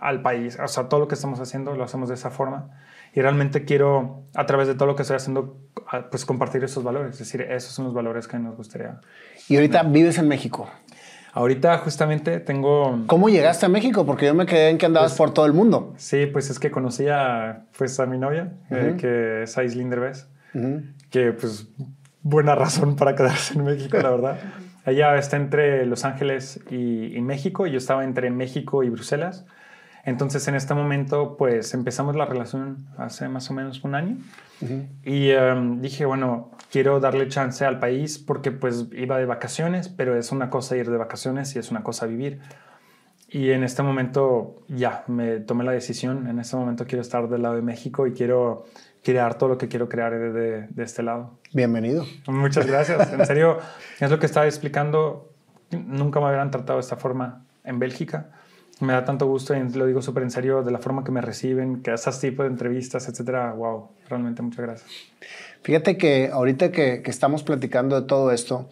al país, o sea, todo lo que estamos haciendo lo hacemos de esa forma y realmente quiero, a través de todo lo que estoy haciendo, pues compartir esos valores. Es decir, esos son los valores que nos gustaría. ¿Y ahorita vives en México? Ahorita justamente tengo... ¿Cómo llegaste a México? Porque yo me quedé en que andabas pues, por todo el mundo. Sí, pues es que conocí a, pues, a mi novia, eh, que es Aislinn Derbez, que pues buena razón para quedarse en México, la verdad. Ella está entre Los Ángeles y, y México, y yo estaba entre México y Bruselas. Entonces, en este momento, pues empezamos la relación hace más o menos un año. Y em, dije, bueno, quiero darle chance al país porque pues iba de vacaciones, pero es una cosa ir de vacaciones y es una cosa vivir. Y en este momento ya me tomé la decisión. En este momento quiero estar del lado de México y quiero crear todo lo que quiero crear de, de este lado. Bienvenido. Muchas gracias. En serio, es lo que estaba explicando. Nunca me habían tratado de esta forma en Bélgica me da tanto gusto y lo digo súper en serio de la forma que me reciben, que esas tipos de entrevistas, etcétera. Wow, realmente muchas gracias. Fíjate que ahorita que, que estamos platicando de todo esto,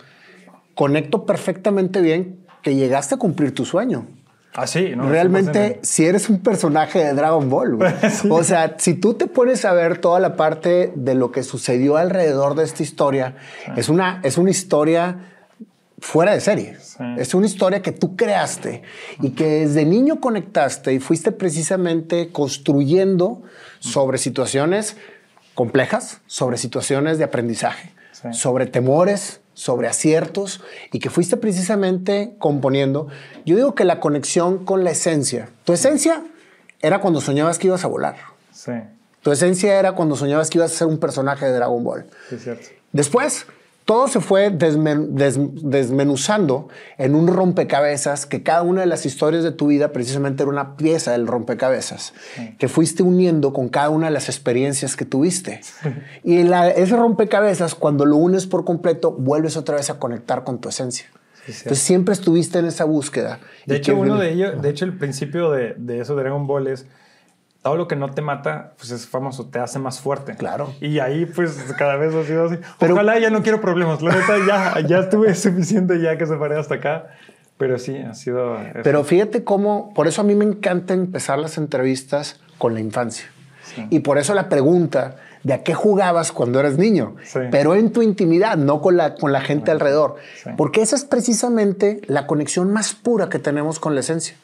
conecto perfectamente bien que llegaste a cumplir tu sueño. Ah, sí, ¿no? Realmente, si eres un personaje de Dragon Ball, o sea, si tú te pones a ver toda la parte de lo que sucedió alrededor de esta historia, es, una, es una historia fuera de serie. Es una historia que tú creaste y que desde niño conectaste y fuiste precisamente construyendo sobre situaciones complejas, sobre situaciones de aprendizaje, sobre temores, sobre aciertos y que fuiste precisamente componiendo. Yo digo que la conexión con la esencia. Tu esencia era cuando soñabas que ibas a volar. Tu esencia era cuando soñabas que ibas a ser un personaje de Dragon Ball. cierto. Después todo se fue desmenuzando en un rompecabezas que cada una de las historias de tu vida precisamente era una pieza del rompecabezas que fuiste uniendo con cada una de las experiencias que tuviste. Y ese rompecabezas, cuando lo unes por completo, vuelves otra vez a conectar con tu esencia. Entonces siempre estuviste en esa búsqueda. De hecho, uno de ellos, de hecho, el principio de, de eso de Dragon Ball es todo lo que no te mata, pues es famoso, te hace más fuerte. Claro. Y ahí, pues, cada vez ha sido así. Pero, Ojalá ya no quiero problemas. La neta, ya, ya estuve suficiente ya que se paré hasta acá. Pero sí, ha sido... Pero fíjate cómo, por eso a mí me encanta empezar las entrevistas con la infancia. Y por eso la pregunta de a qué jugabas cuando eras niño, pero en tu intimidad, no con la, con la gente alrededor. Porque esa es precisamente la conexión más pura que tenemos con la esencia.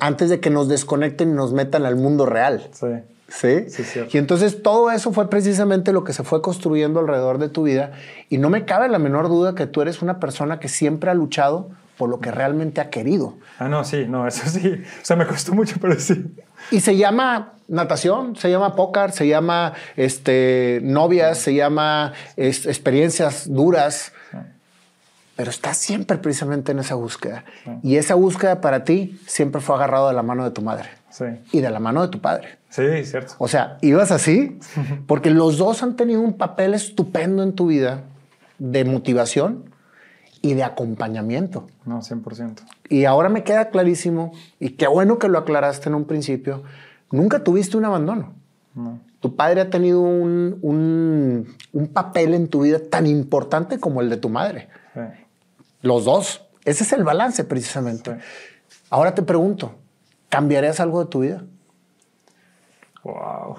Antes de que nos desconecten y nos metan al mundo real. Sí. ¿Sí? y entonces todo eso fue precisamente lo que se fue construyendo alrededor de tu vida. Y no me cabe la menor duda que tú eres una persona que siempre ha luchado por lo que realmente ha querido. Ah, no, sí, no, eso sí. O sea, me costó mucho, pero sí. Y se llama natación, se llama póker, se llama este, novias, se llama experiencias duras. Pero estás siempre precisamente en esa búsqueda. Y esa búsqueda para ti siempre fue agarrado de la mano de tu madre. Sí. y de la mano de tu padre. Sí, cierto. O sea, ibas así, porque los dos han tenido un papel estupendo en tu vida de motivación y de acompañamiento. No, 100%. Y ahora me queda clarísimo, y qué bueno que lo aclaraste en un principio, nunca tuviste un abandono. No. Tu padre ha tenido un, un- un papel en tu vida tan importante como el de tu madre. Sí. Los dos. Ese es el balance precisamente. Sí. Ahora te pregunto, ¿cambiarías algo de tu vida? Wow.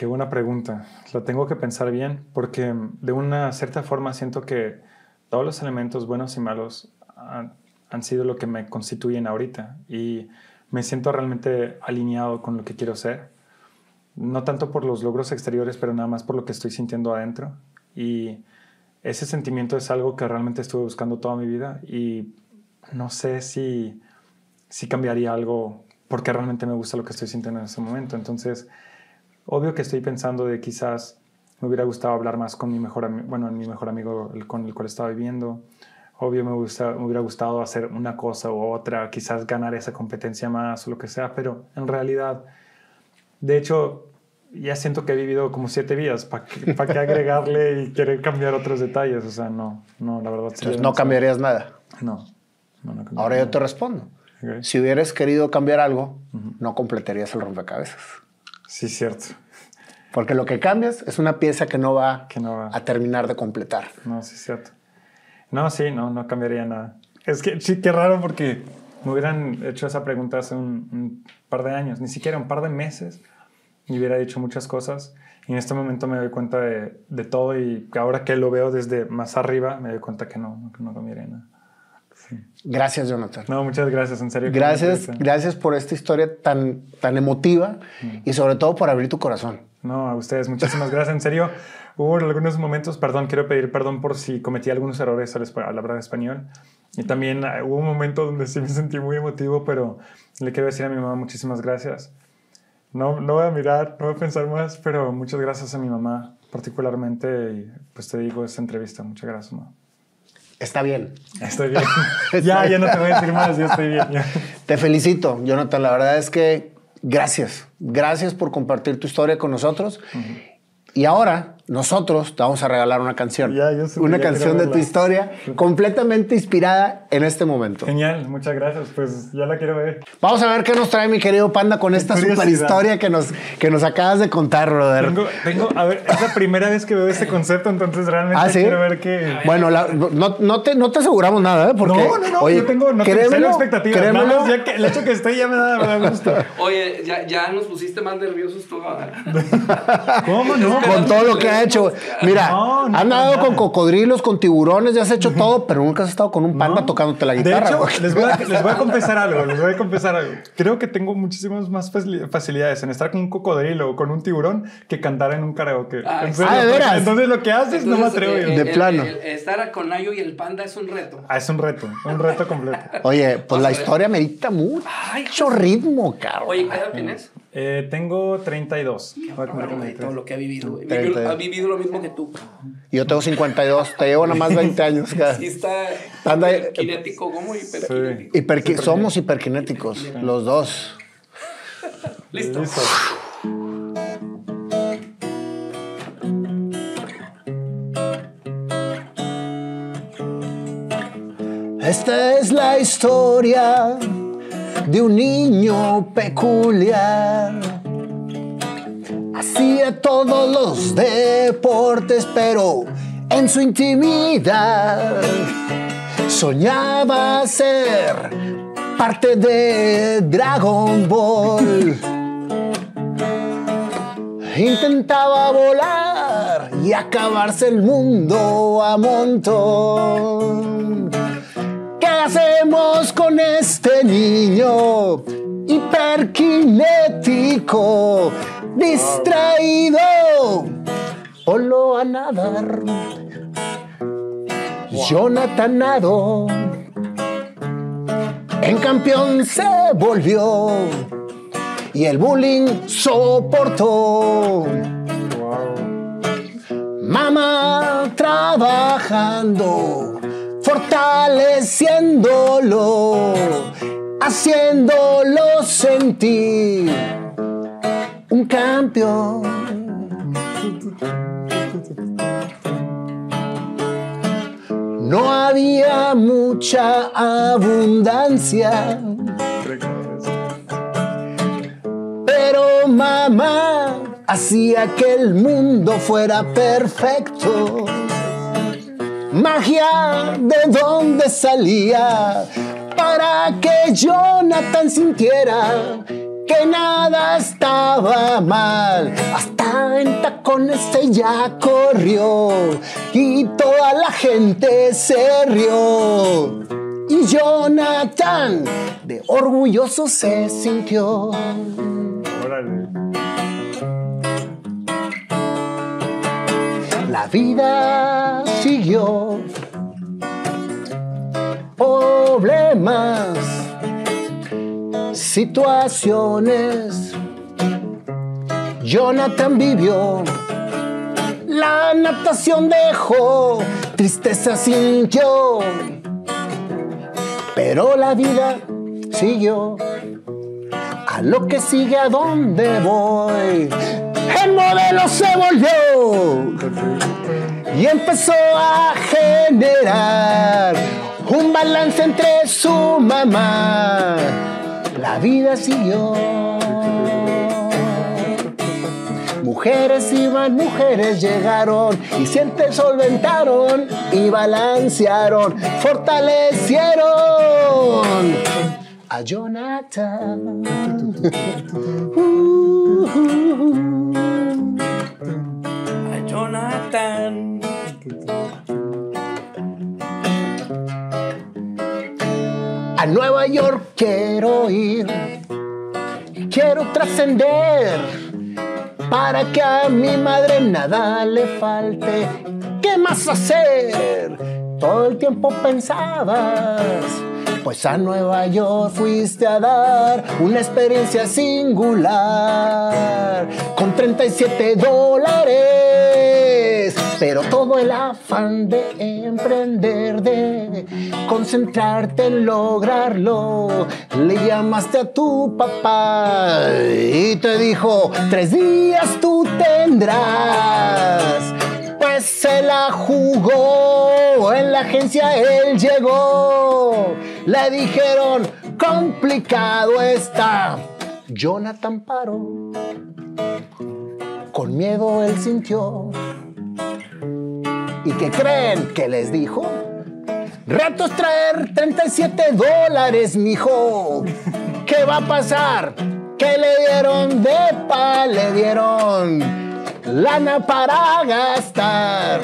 Qué buena pregunta. La tengo que pensar bien porque de una cierta forma siento que todos los elementos buenos y malos han, sido lo que me constituyen ahorita y me siento realmente alineado con lo que quiero ser. No tanto por los logros exteriores, pero nada más por lo que estoy sintiendo adentro. Y ese sentimiento es algo que realmente estuve buscando toda mi vida y no sé si sí cambiaría algo porque realmente me gusta lo que estoy sintiendo en ese momento. Entonces, obvio que estoy pensando de quizás me hubiera gustado hablar más con mi mejor amigo, bueno, mi mejor amigo el- con el cual estaba viviendo. Obvio me, gusta, me hubiera gustado hacer una cosa u otra, quizás ganar esa competencia más o lo que sea, pero en realidad, de hecho, ya siento que he vivido como siete vidas. ¿Para qué, pa' agregarle y querer cambiar otros detalles? O sea, no, no, la verdad. Entonces, no cambiarías nada. No, no, no Ahora yo nada. te respondo. Si hubieras querido cambiar algo, no completarías el rompecabezas. Sí, cierto. Porque lo que cambias es una pieza que no va, Que no va. a terminar de completar. No, sí, cierto. No, sí, no, no cambiaría nada. Es que sí, qué raro porque me hubieran hecho esa pregunta hace un, un par de años, ni siquiera un par de meses, y hubiera dicho muchas cosas. Y en este momento me doy cuenta de, de todo y ahora que lo veo desde más arriba, me doy cuenta que no, que no cambiaría nada. Gracias, Jonathan. No, muchas gracias, en serio. Gracias, gracias por esta historia tan, tan emotiva y sobre todo por abrir tu corazón. No, a ustedes, muchísimas gracias. En serio, hubo algunos momentos, perdón, quiero pedir perdón por si cometí algunos errores al, al hablar español. Y también eh, hubo un momento donde sí me sentí muy emotivo, pero le quiero decir a mi mamá muchísimas gracias. No, no voy a mirar, no voy a pensar más, pero muchas gracias a mi mamá particularmente. Y pues te digo esta entrevista. Muchas gracias, mamá. Está bien. Estoy bien. ya, ya no te voy a decir más, ya estoy bien. ya. Te felicito, Jonathan. La verdad es que gracias. Gracias por compartir tu historia con nosotros. Y ahora nosotros te vamos a regalar una canción. Ya, yo una ya canción de tu historia completamente inspirada en este momento. Genial, muchas gracias. Pues ya la quiero ver. Vamos a ver qué nos trae mi querido Panda con esta super historia que nos, que nos acabas de contar, brother. Tengo, tengo, a ver, es la primera vez que veo este concepto, entonces realmente ¿Ah, sí? quiero ver qué. Bueno, la- no, no te, no te aseguramos nada, ¿eh? Porque, no, no, no, oye, yo tengo no créemelo, expectativas. Nada créemelo. más ya que el hecho que esté ya me da, me da gusto. Oye, ya, ya nos pusiste más nerviosos tú. ¿Cómo no? Con todo lo que ha hecho. Mira, No, no, has nadado nada. con cocodrilos, con tiburones, ya has hecho todo, pero nunca has estado con un panda No. tocándote la De guitarra. hecho, güey. les voy, a, les voy a confesar algo, les voy a confesar algo. Creo que tengo muchísimas más facil- facilidades en estar con un cocodrilo o con un tiburón que cantar en un karaoke. Ah, En serio, ah, ¿de veras? Entonces lo que haces no me Entonces, atrevo. eh, yo. De el- plano. el- estar con Nayo y el panda es un reto. Ah, es un reto, un reto completo. Oye, pues Vamos la historia merita mucho Ay, ritmo, cabrón. Oye, ¿qué edad tienes? Eh, tengo 32. Voy a de 33. todo lo que ha vivido. Ha vivido lo mismo que tú. Yo tengo 52, te llevo nada más 20 años. cara. Sí está Anda, kinético como hiperkinético. Hiperqui- somos hiperkinéticos, los dos. Listo. Listo. Esta es la historia de un niño peculiar. Hacía todos los deportes, pero en su intimidad soñaba ser parte de Dragon Ball. Intentaba volar y acabarse el mundo a montón. ¿Qué hacemos con este niño hiperkinético, distraído? Solo a nadar. Jonathan Nado en campeón se volvió y el bullying soportó. Mamá trabajando, fortaleciéndolo, haciéndolo sentir un campeón. No había mucha abundancia, pero mamá hacía que el mundo fuera perfecto. Magia de dónde salía para que Jonathan sintiera que nada estaba mal. Hasta en tacones ella corrió y toda la gente se rió. Y Jonathan de orgulloso se sintió. Órale. La vida siguió. Problemas, situaciones. Jonathan vivió. La natación dejó, tristeza sintió. Pero la vida siguió. A lo que sigue, a dónde voy. El modelo se volvió y empezó a generar un balance entre su mamá. La vida siguió. Mujeres iban, mujeres llegaron y siempre solventaron y balancearon, fortalecieron a Jonathan. A Jonathan. A Nueva York quiero ir, quiero trascender para que a mi madre nada le falte. ¿Qué más hacer? Todo el tiempo pensabas, pues a Nueva York fuiste a dar una experiencia singular con 37 dólares. Pero todo el afán de emprender, de concentrarte en lograrlo, le llamaste a tu papá y te dijo, tres días tú tendrás. Se la jugó, en la agencia él llegó. Le dijeron, complicado está. Jonathan paró. Con miedo él sintió. ¿Y qué creen que les dijo? Reto es traer 37 dólares, mijo. ¿Qué va a pasar? ¿Qué le dieron de pa? Le dieron lana para gastar.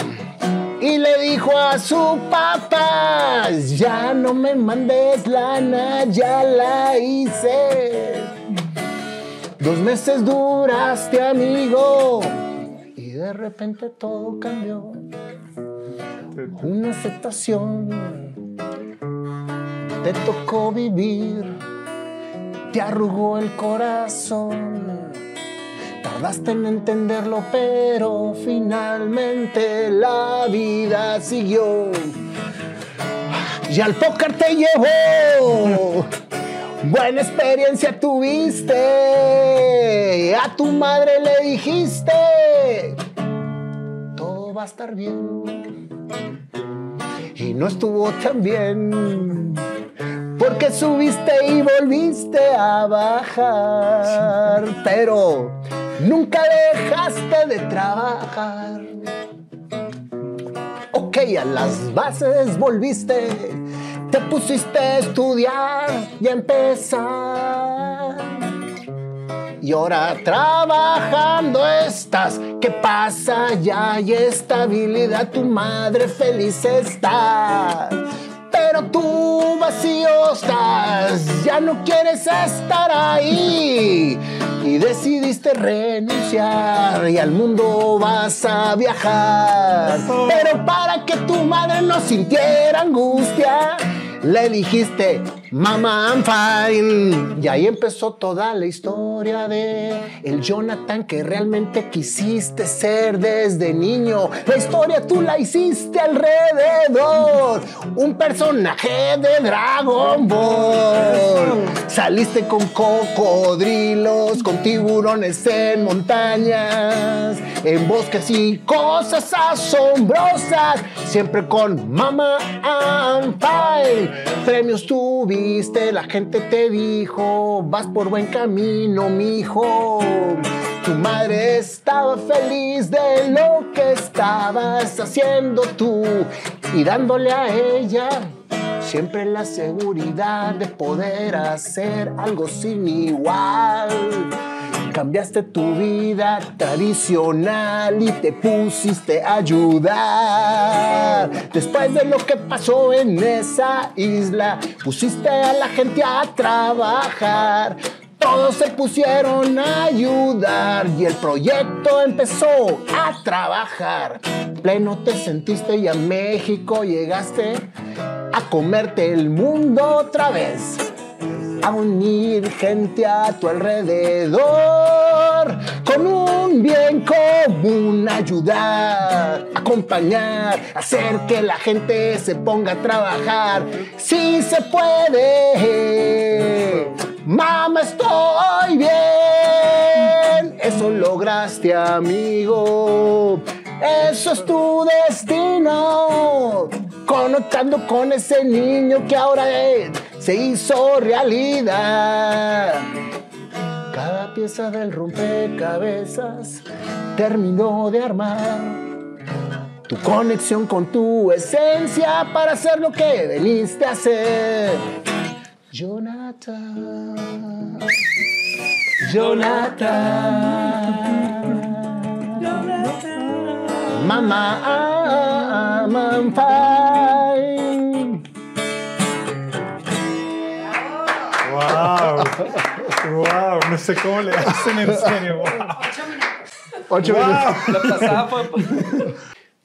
Y le dijo a su papá, ya no me mandes lana, ya la hice. Dos meses duraste, amigo, y de repente todo cambió. Una aceptación, te tocó vivir, te arrugó el corazón. Tardaste en entenderlo, pero finalmente la vida siguió. Y al póker te llevó. Buena experiencia tuviste. A tu madre le dijiste. Todo va a estar bien. Y no estuvo tan bien. Porque subiste y volviste a bajar. Pero nunca dejaste de trabajar. Ok, a las bases volviste. Te pusiste a estudiar y a empezar. Y ahora trabajando estás. ¿Qué pasa? Ya hay estabilidad. Tu madre feliz está. Pero tú vacío estás. Ya no quieres estar ahí. Y decidiste renunciar. Y al mundo vas a viajar. Pero para que tu madre no sintiera angustia. Le dijiste, Mama, I'm fine. Y ahí empezó toda la historia de el Jonathan que realmente quisiste ser desde niño. La historia tú la hiciste alrededor. Un personaje de Dragon Ball. Saliste con cocodrilos, con tiburones en montañas, en bosques y cosas asombrosas. Siempre con Mama, I'm fine. Premios tuviste, la gente te dijo, vas por buen camino, mijo. Tu madre estaba feliz de lo que estabas haciendo tú y dándole a ella siempre la seguridad de poder hacer algo sin igual. Cambiaste tu vida tradicional y te pusiste a ayudar. Después de lo que pasó en esa isla, pusiste a la gente a trabajar. Todos se pusieron a ayudar y el proyecto empezó a trabajar. Pleno te sentiste y a México llegaste a comerte el mundo otra vez. A unir gente a tu alrededor con un bien común, ayudar, acompañar, hacer que la gente se ponga a trabajar. Sí se puede. Mamá, estoy bien. Eso lograste, amigo. Eso es tu destino. Conectando con ese niño que ahora es- se hizo realidad. Cada pieza del rompecabezas terminó de armar. Tu conexión con tu esencia para hacer lo que veniste a hacer. Jonathan. Jonathan. Mama, I'm fine. ¡Wow! ¡Wow! No sé cómo le hacen en serio. ¡Wow! Ocho ¡Wow! minutos. La pasada fue.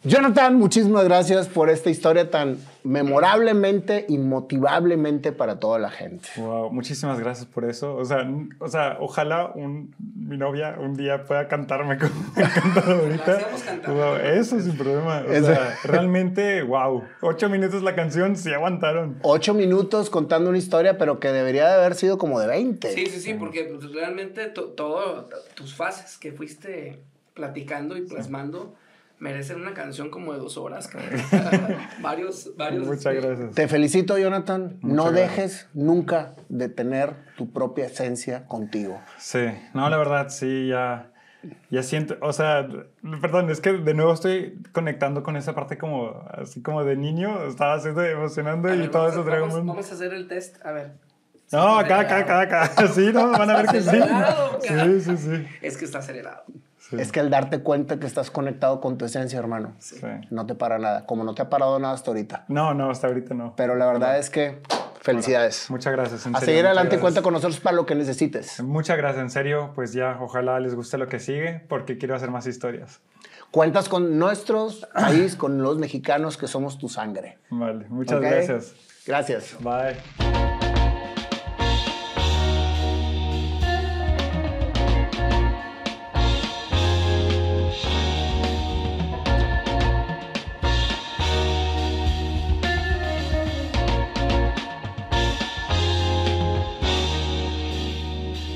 Jonathan, muchísimas gracias por esta historia tan memorablemente y motivablemente para toda la gente. Wow, muchísimas gracias por eso. O sea, o sea ojalá un, mi novia un día pueda cantarme como me ha cantado ahorita. Wow, eso sin problema. O sea, realmente, wow. Ocho minutos la canción, sí aguantaron. Ocho minutos contando una historia, pero que debería de haber sido como de 20. Sí, sí, sí, porque pues, realmente to- todo, tus fases que fuiste platicando y plasmando merecen una canción como de dos horas. cabrón. varios, varios. Muchas gracias. Te felicito, Jonathan. no Muchas gracias. dejes nunca de tener tu propia esencia contigo. Sí, no, la verdad, sí, ya, ya siento, o sea, perdón, es que de nuevo estoy conectando con esa parte como, así como de niño, estaba haciendo emocionando a y ver, todo eso vamos, vamos a hacer el test. A ver. No, acá, acá, acá, acá. Sí, no, van a ver que sí. Sí, sí, sí. Es que está acelerado. Sí. Es que el darte cuenta que estás conectado con tu esencia, hermano, Sí. no te para nada. Como no te ha parado nada hasta ahorita. No, no, hasta ahorita no. Pero la verdad es que felicidades. Muchas gracias. en A serio, seguir adelante, gracias. cuenta con nosotros para lo que necesites. Muchas gracias, en serio. Pues ya, ojalá les guste lo que sigue, porque quiero hacer más historias. Cuentas con nuestros país, con los mexicanos que somos tu sangre. Vale, muchas ¿ok? gracias. Gracias. Bye.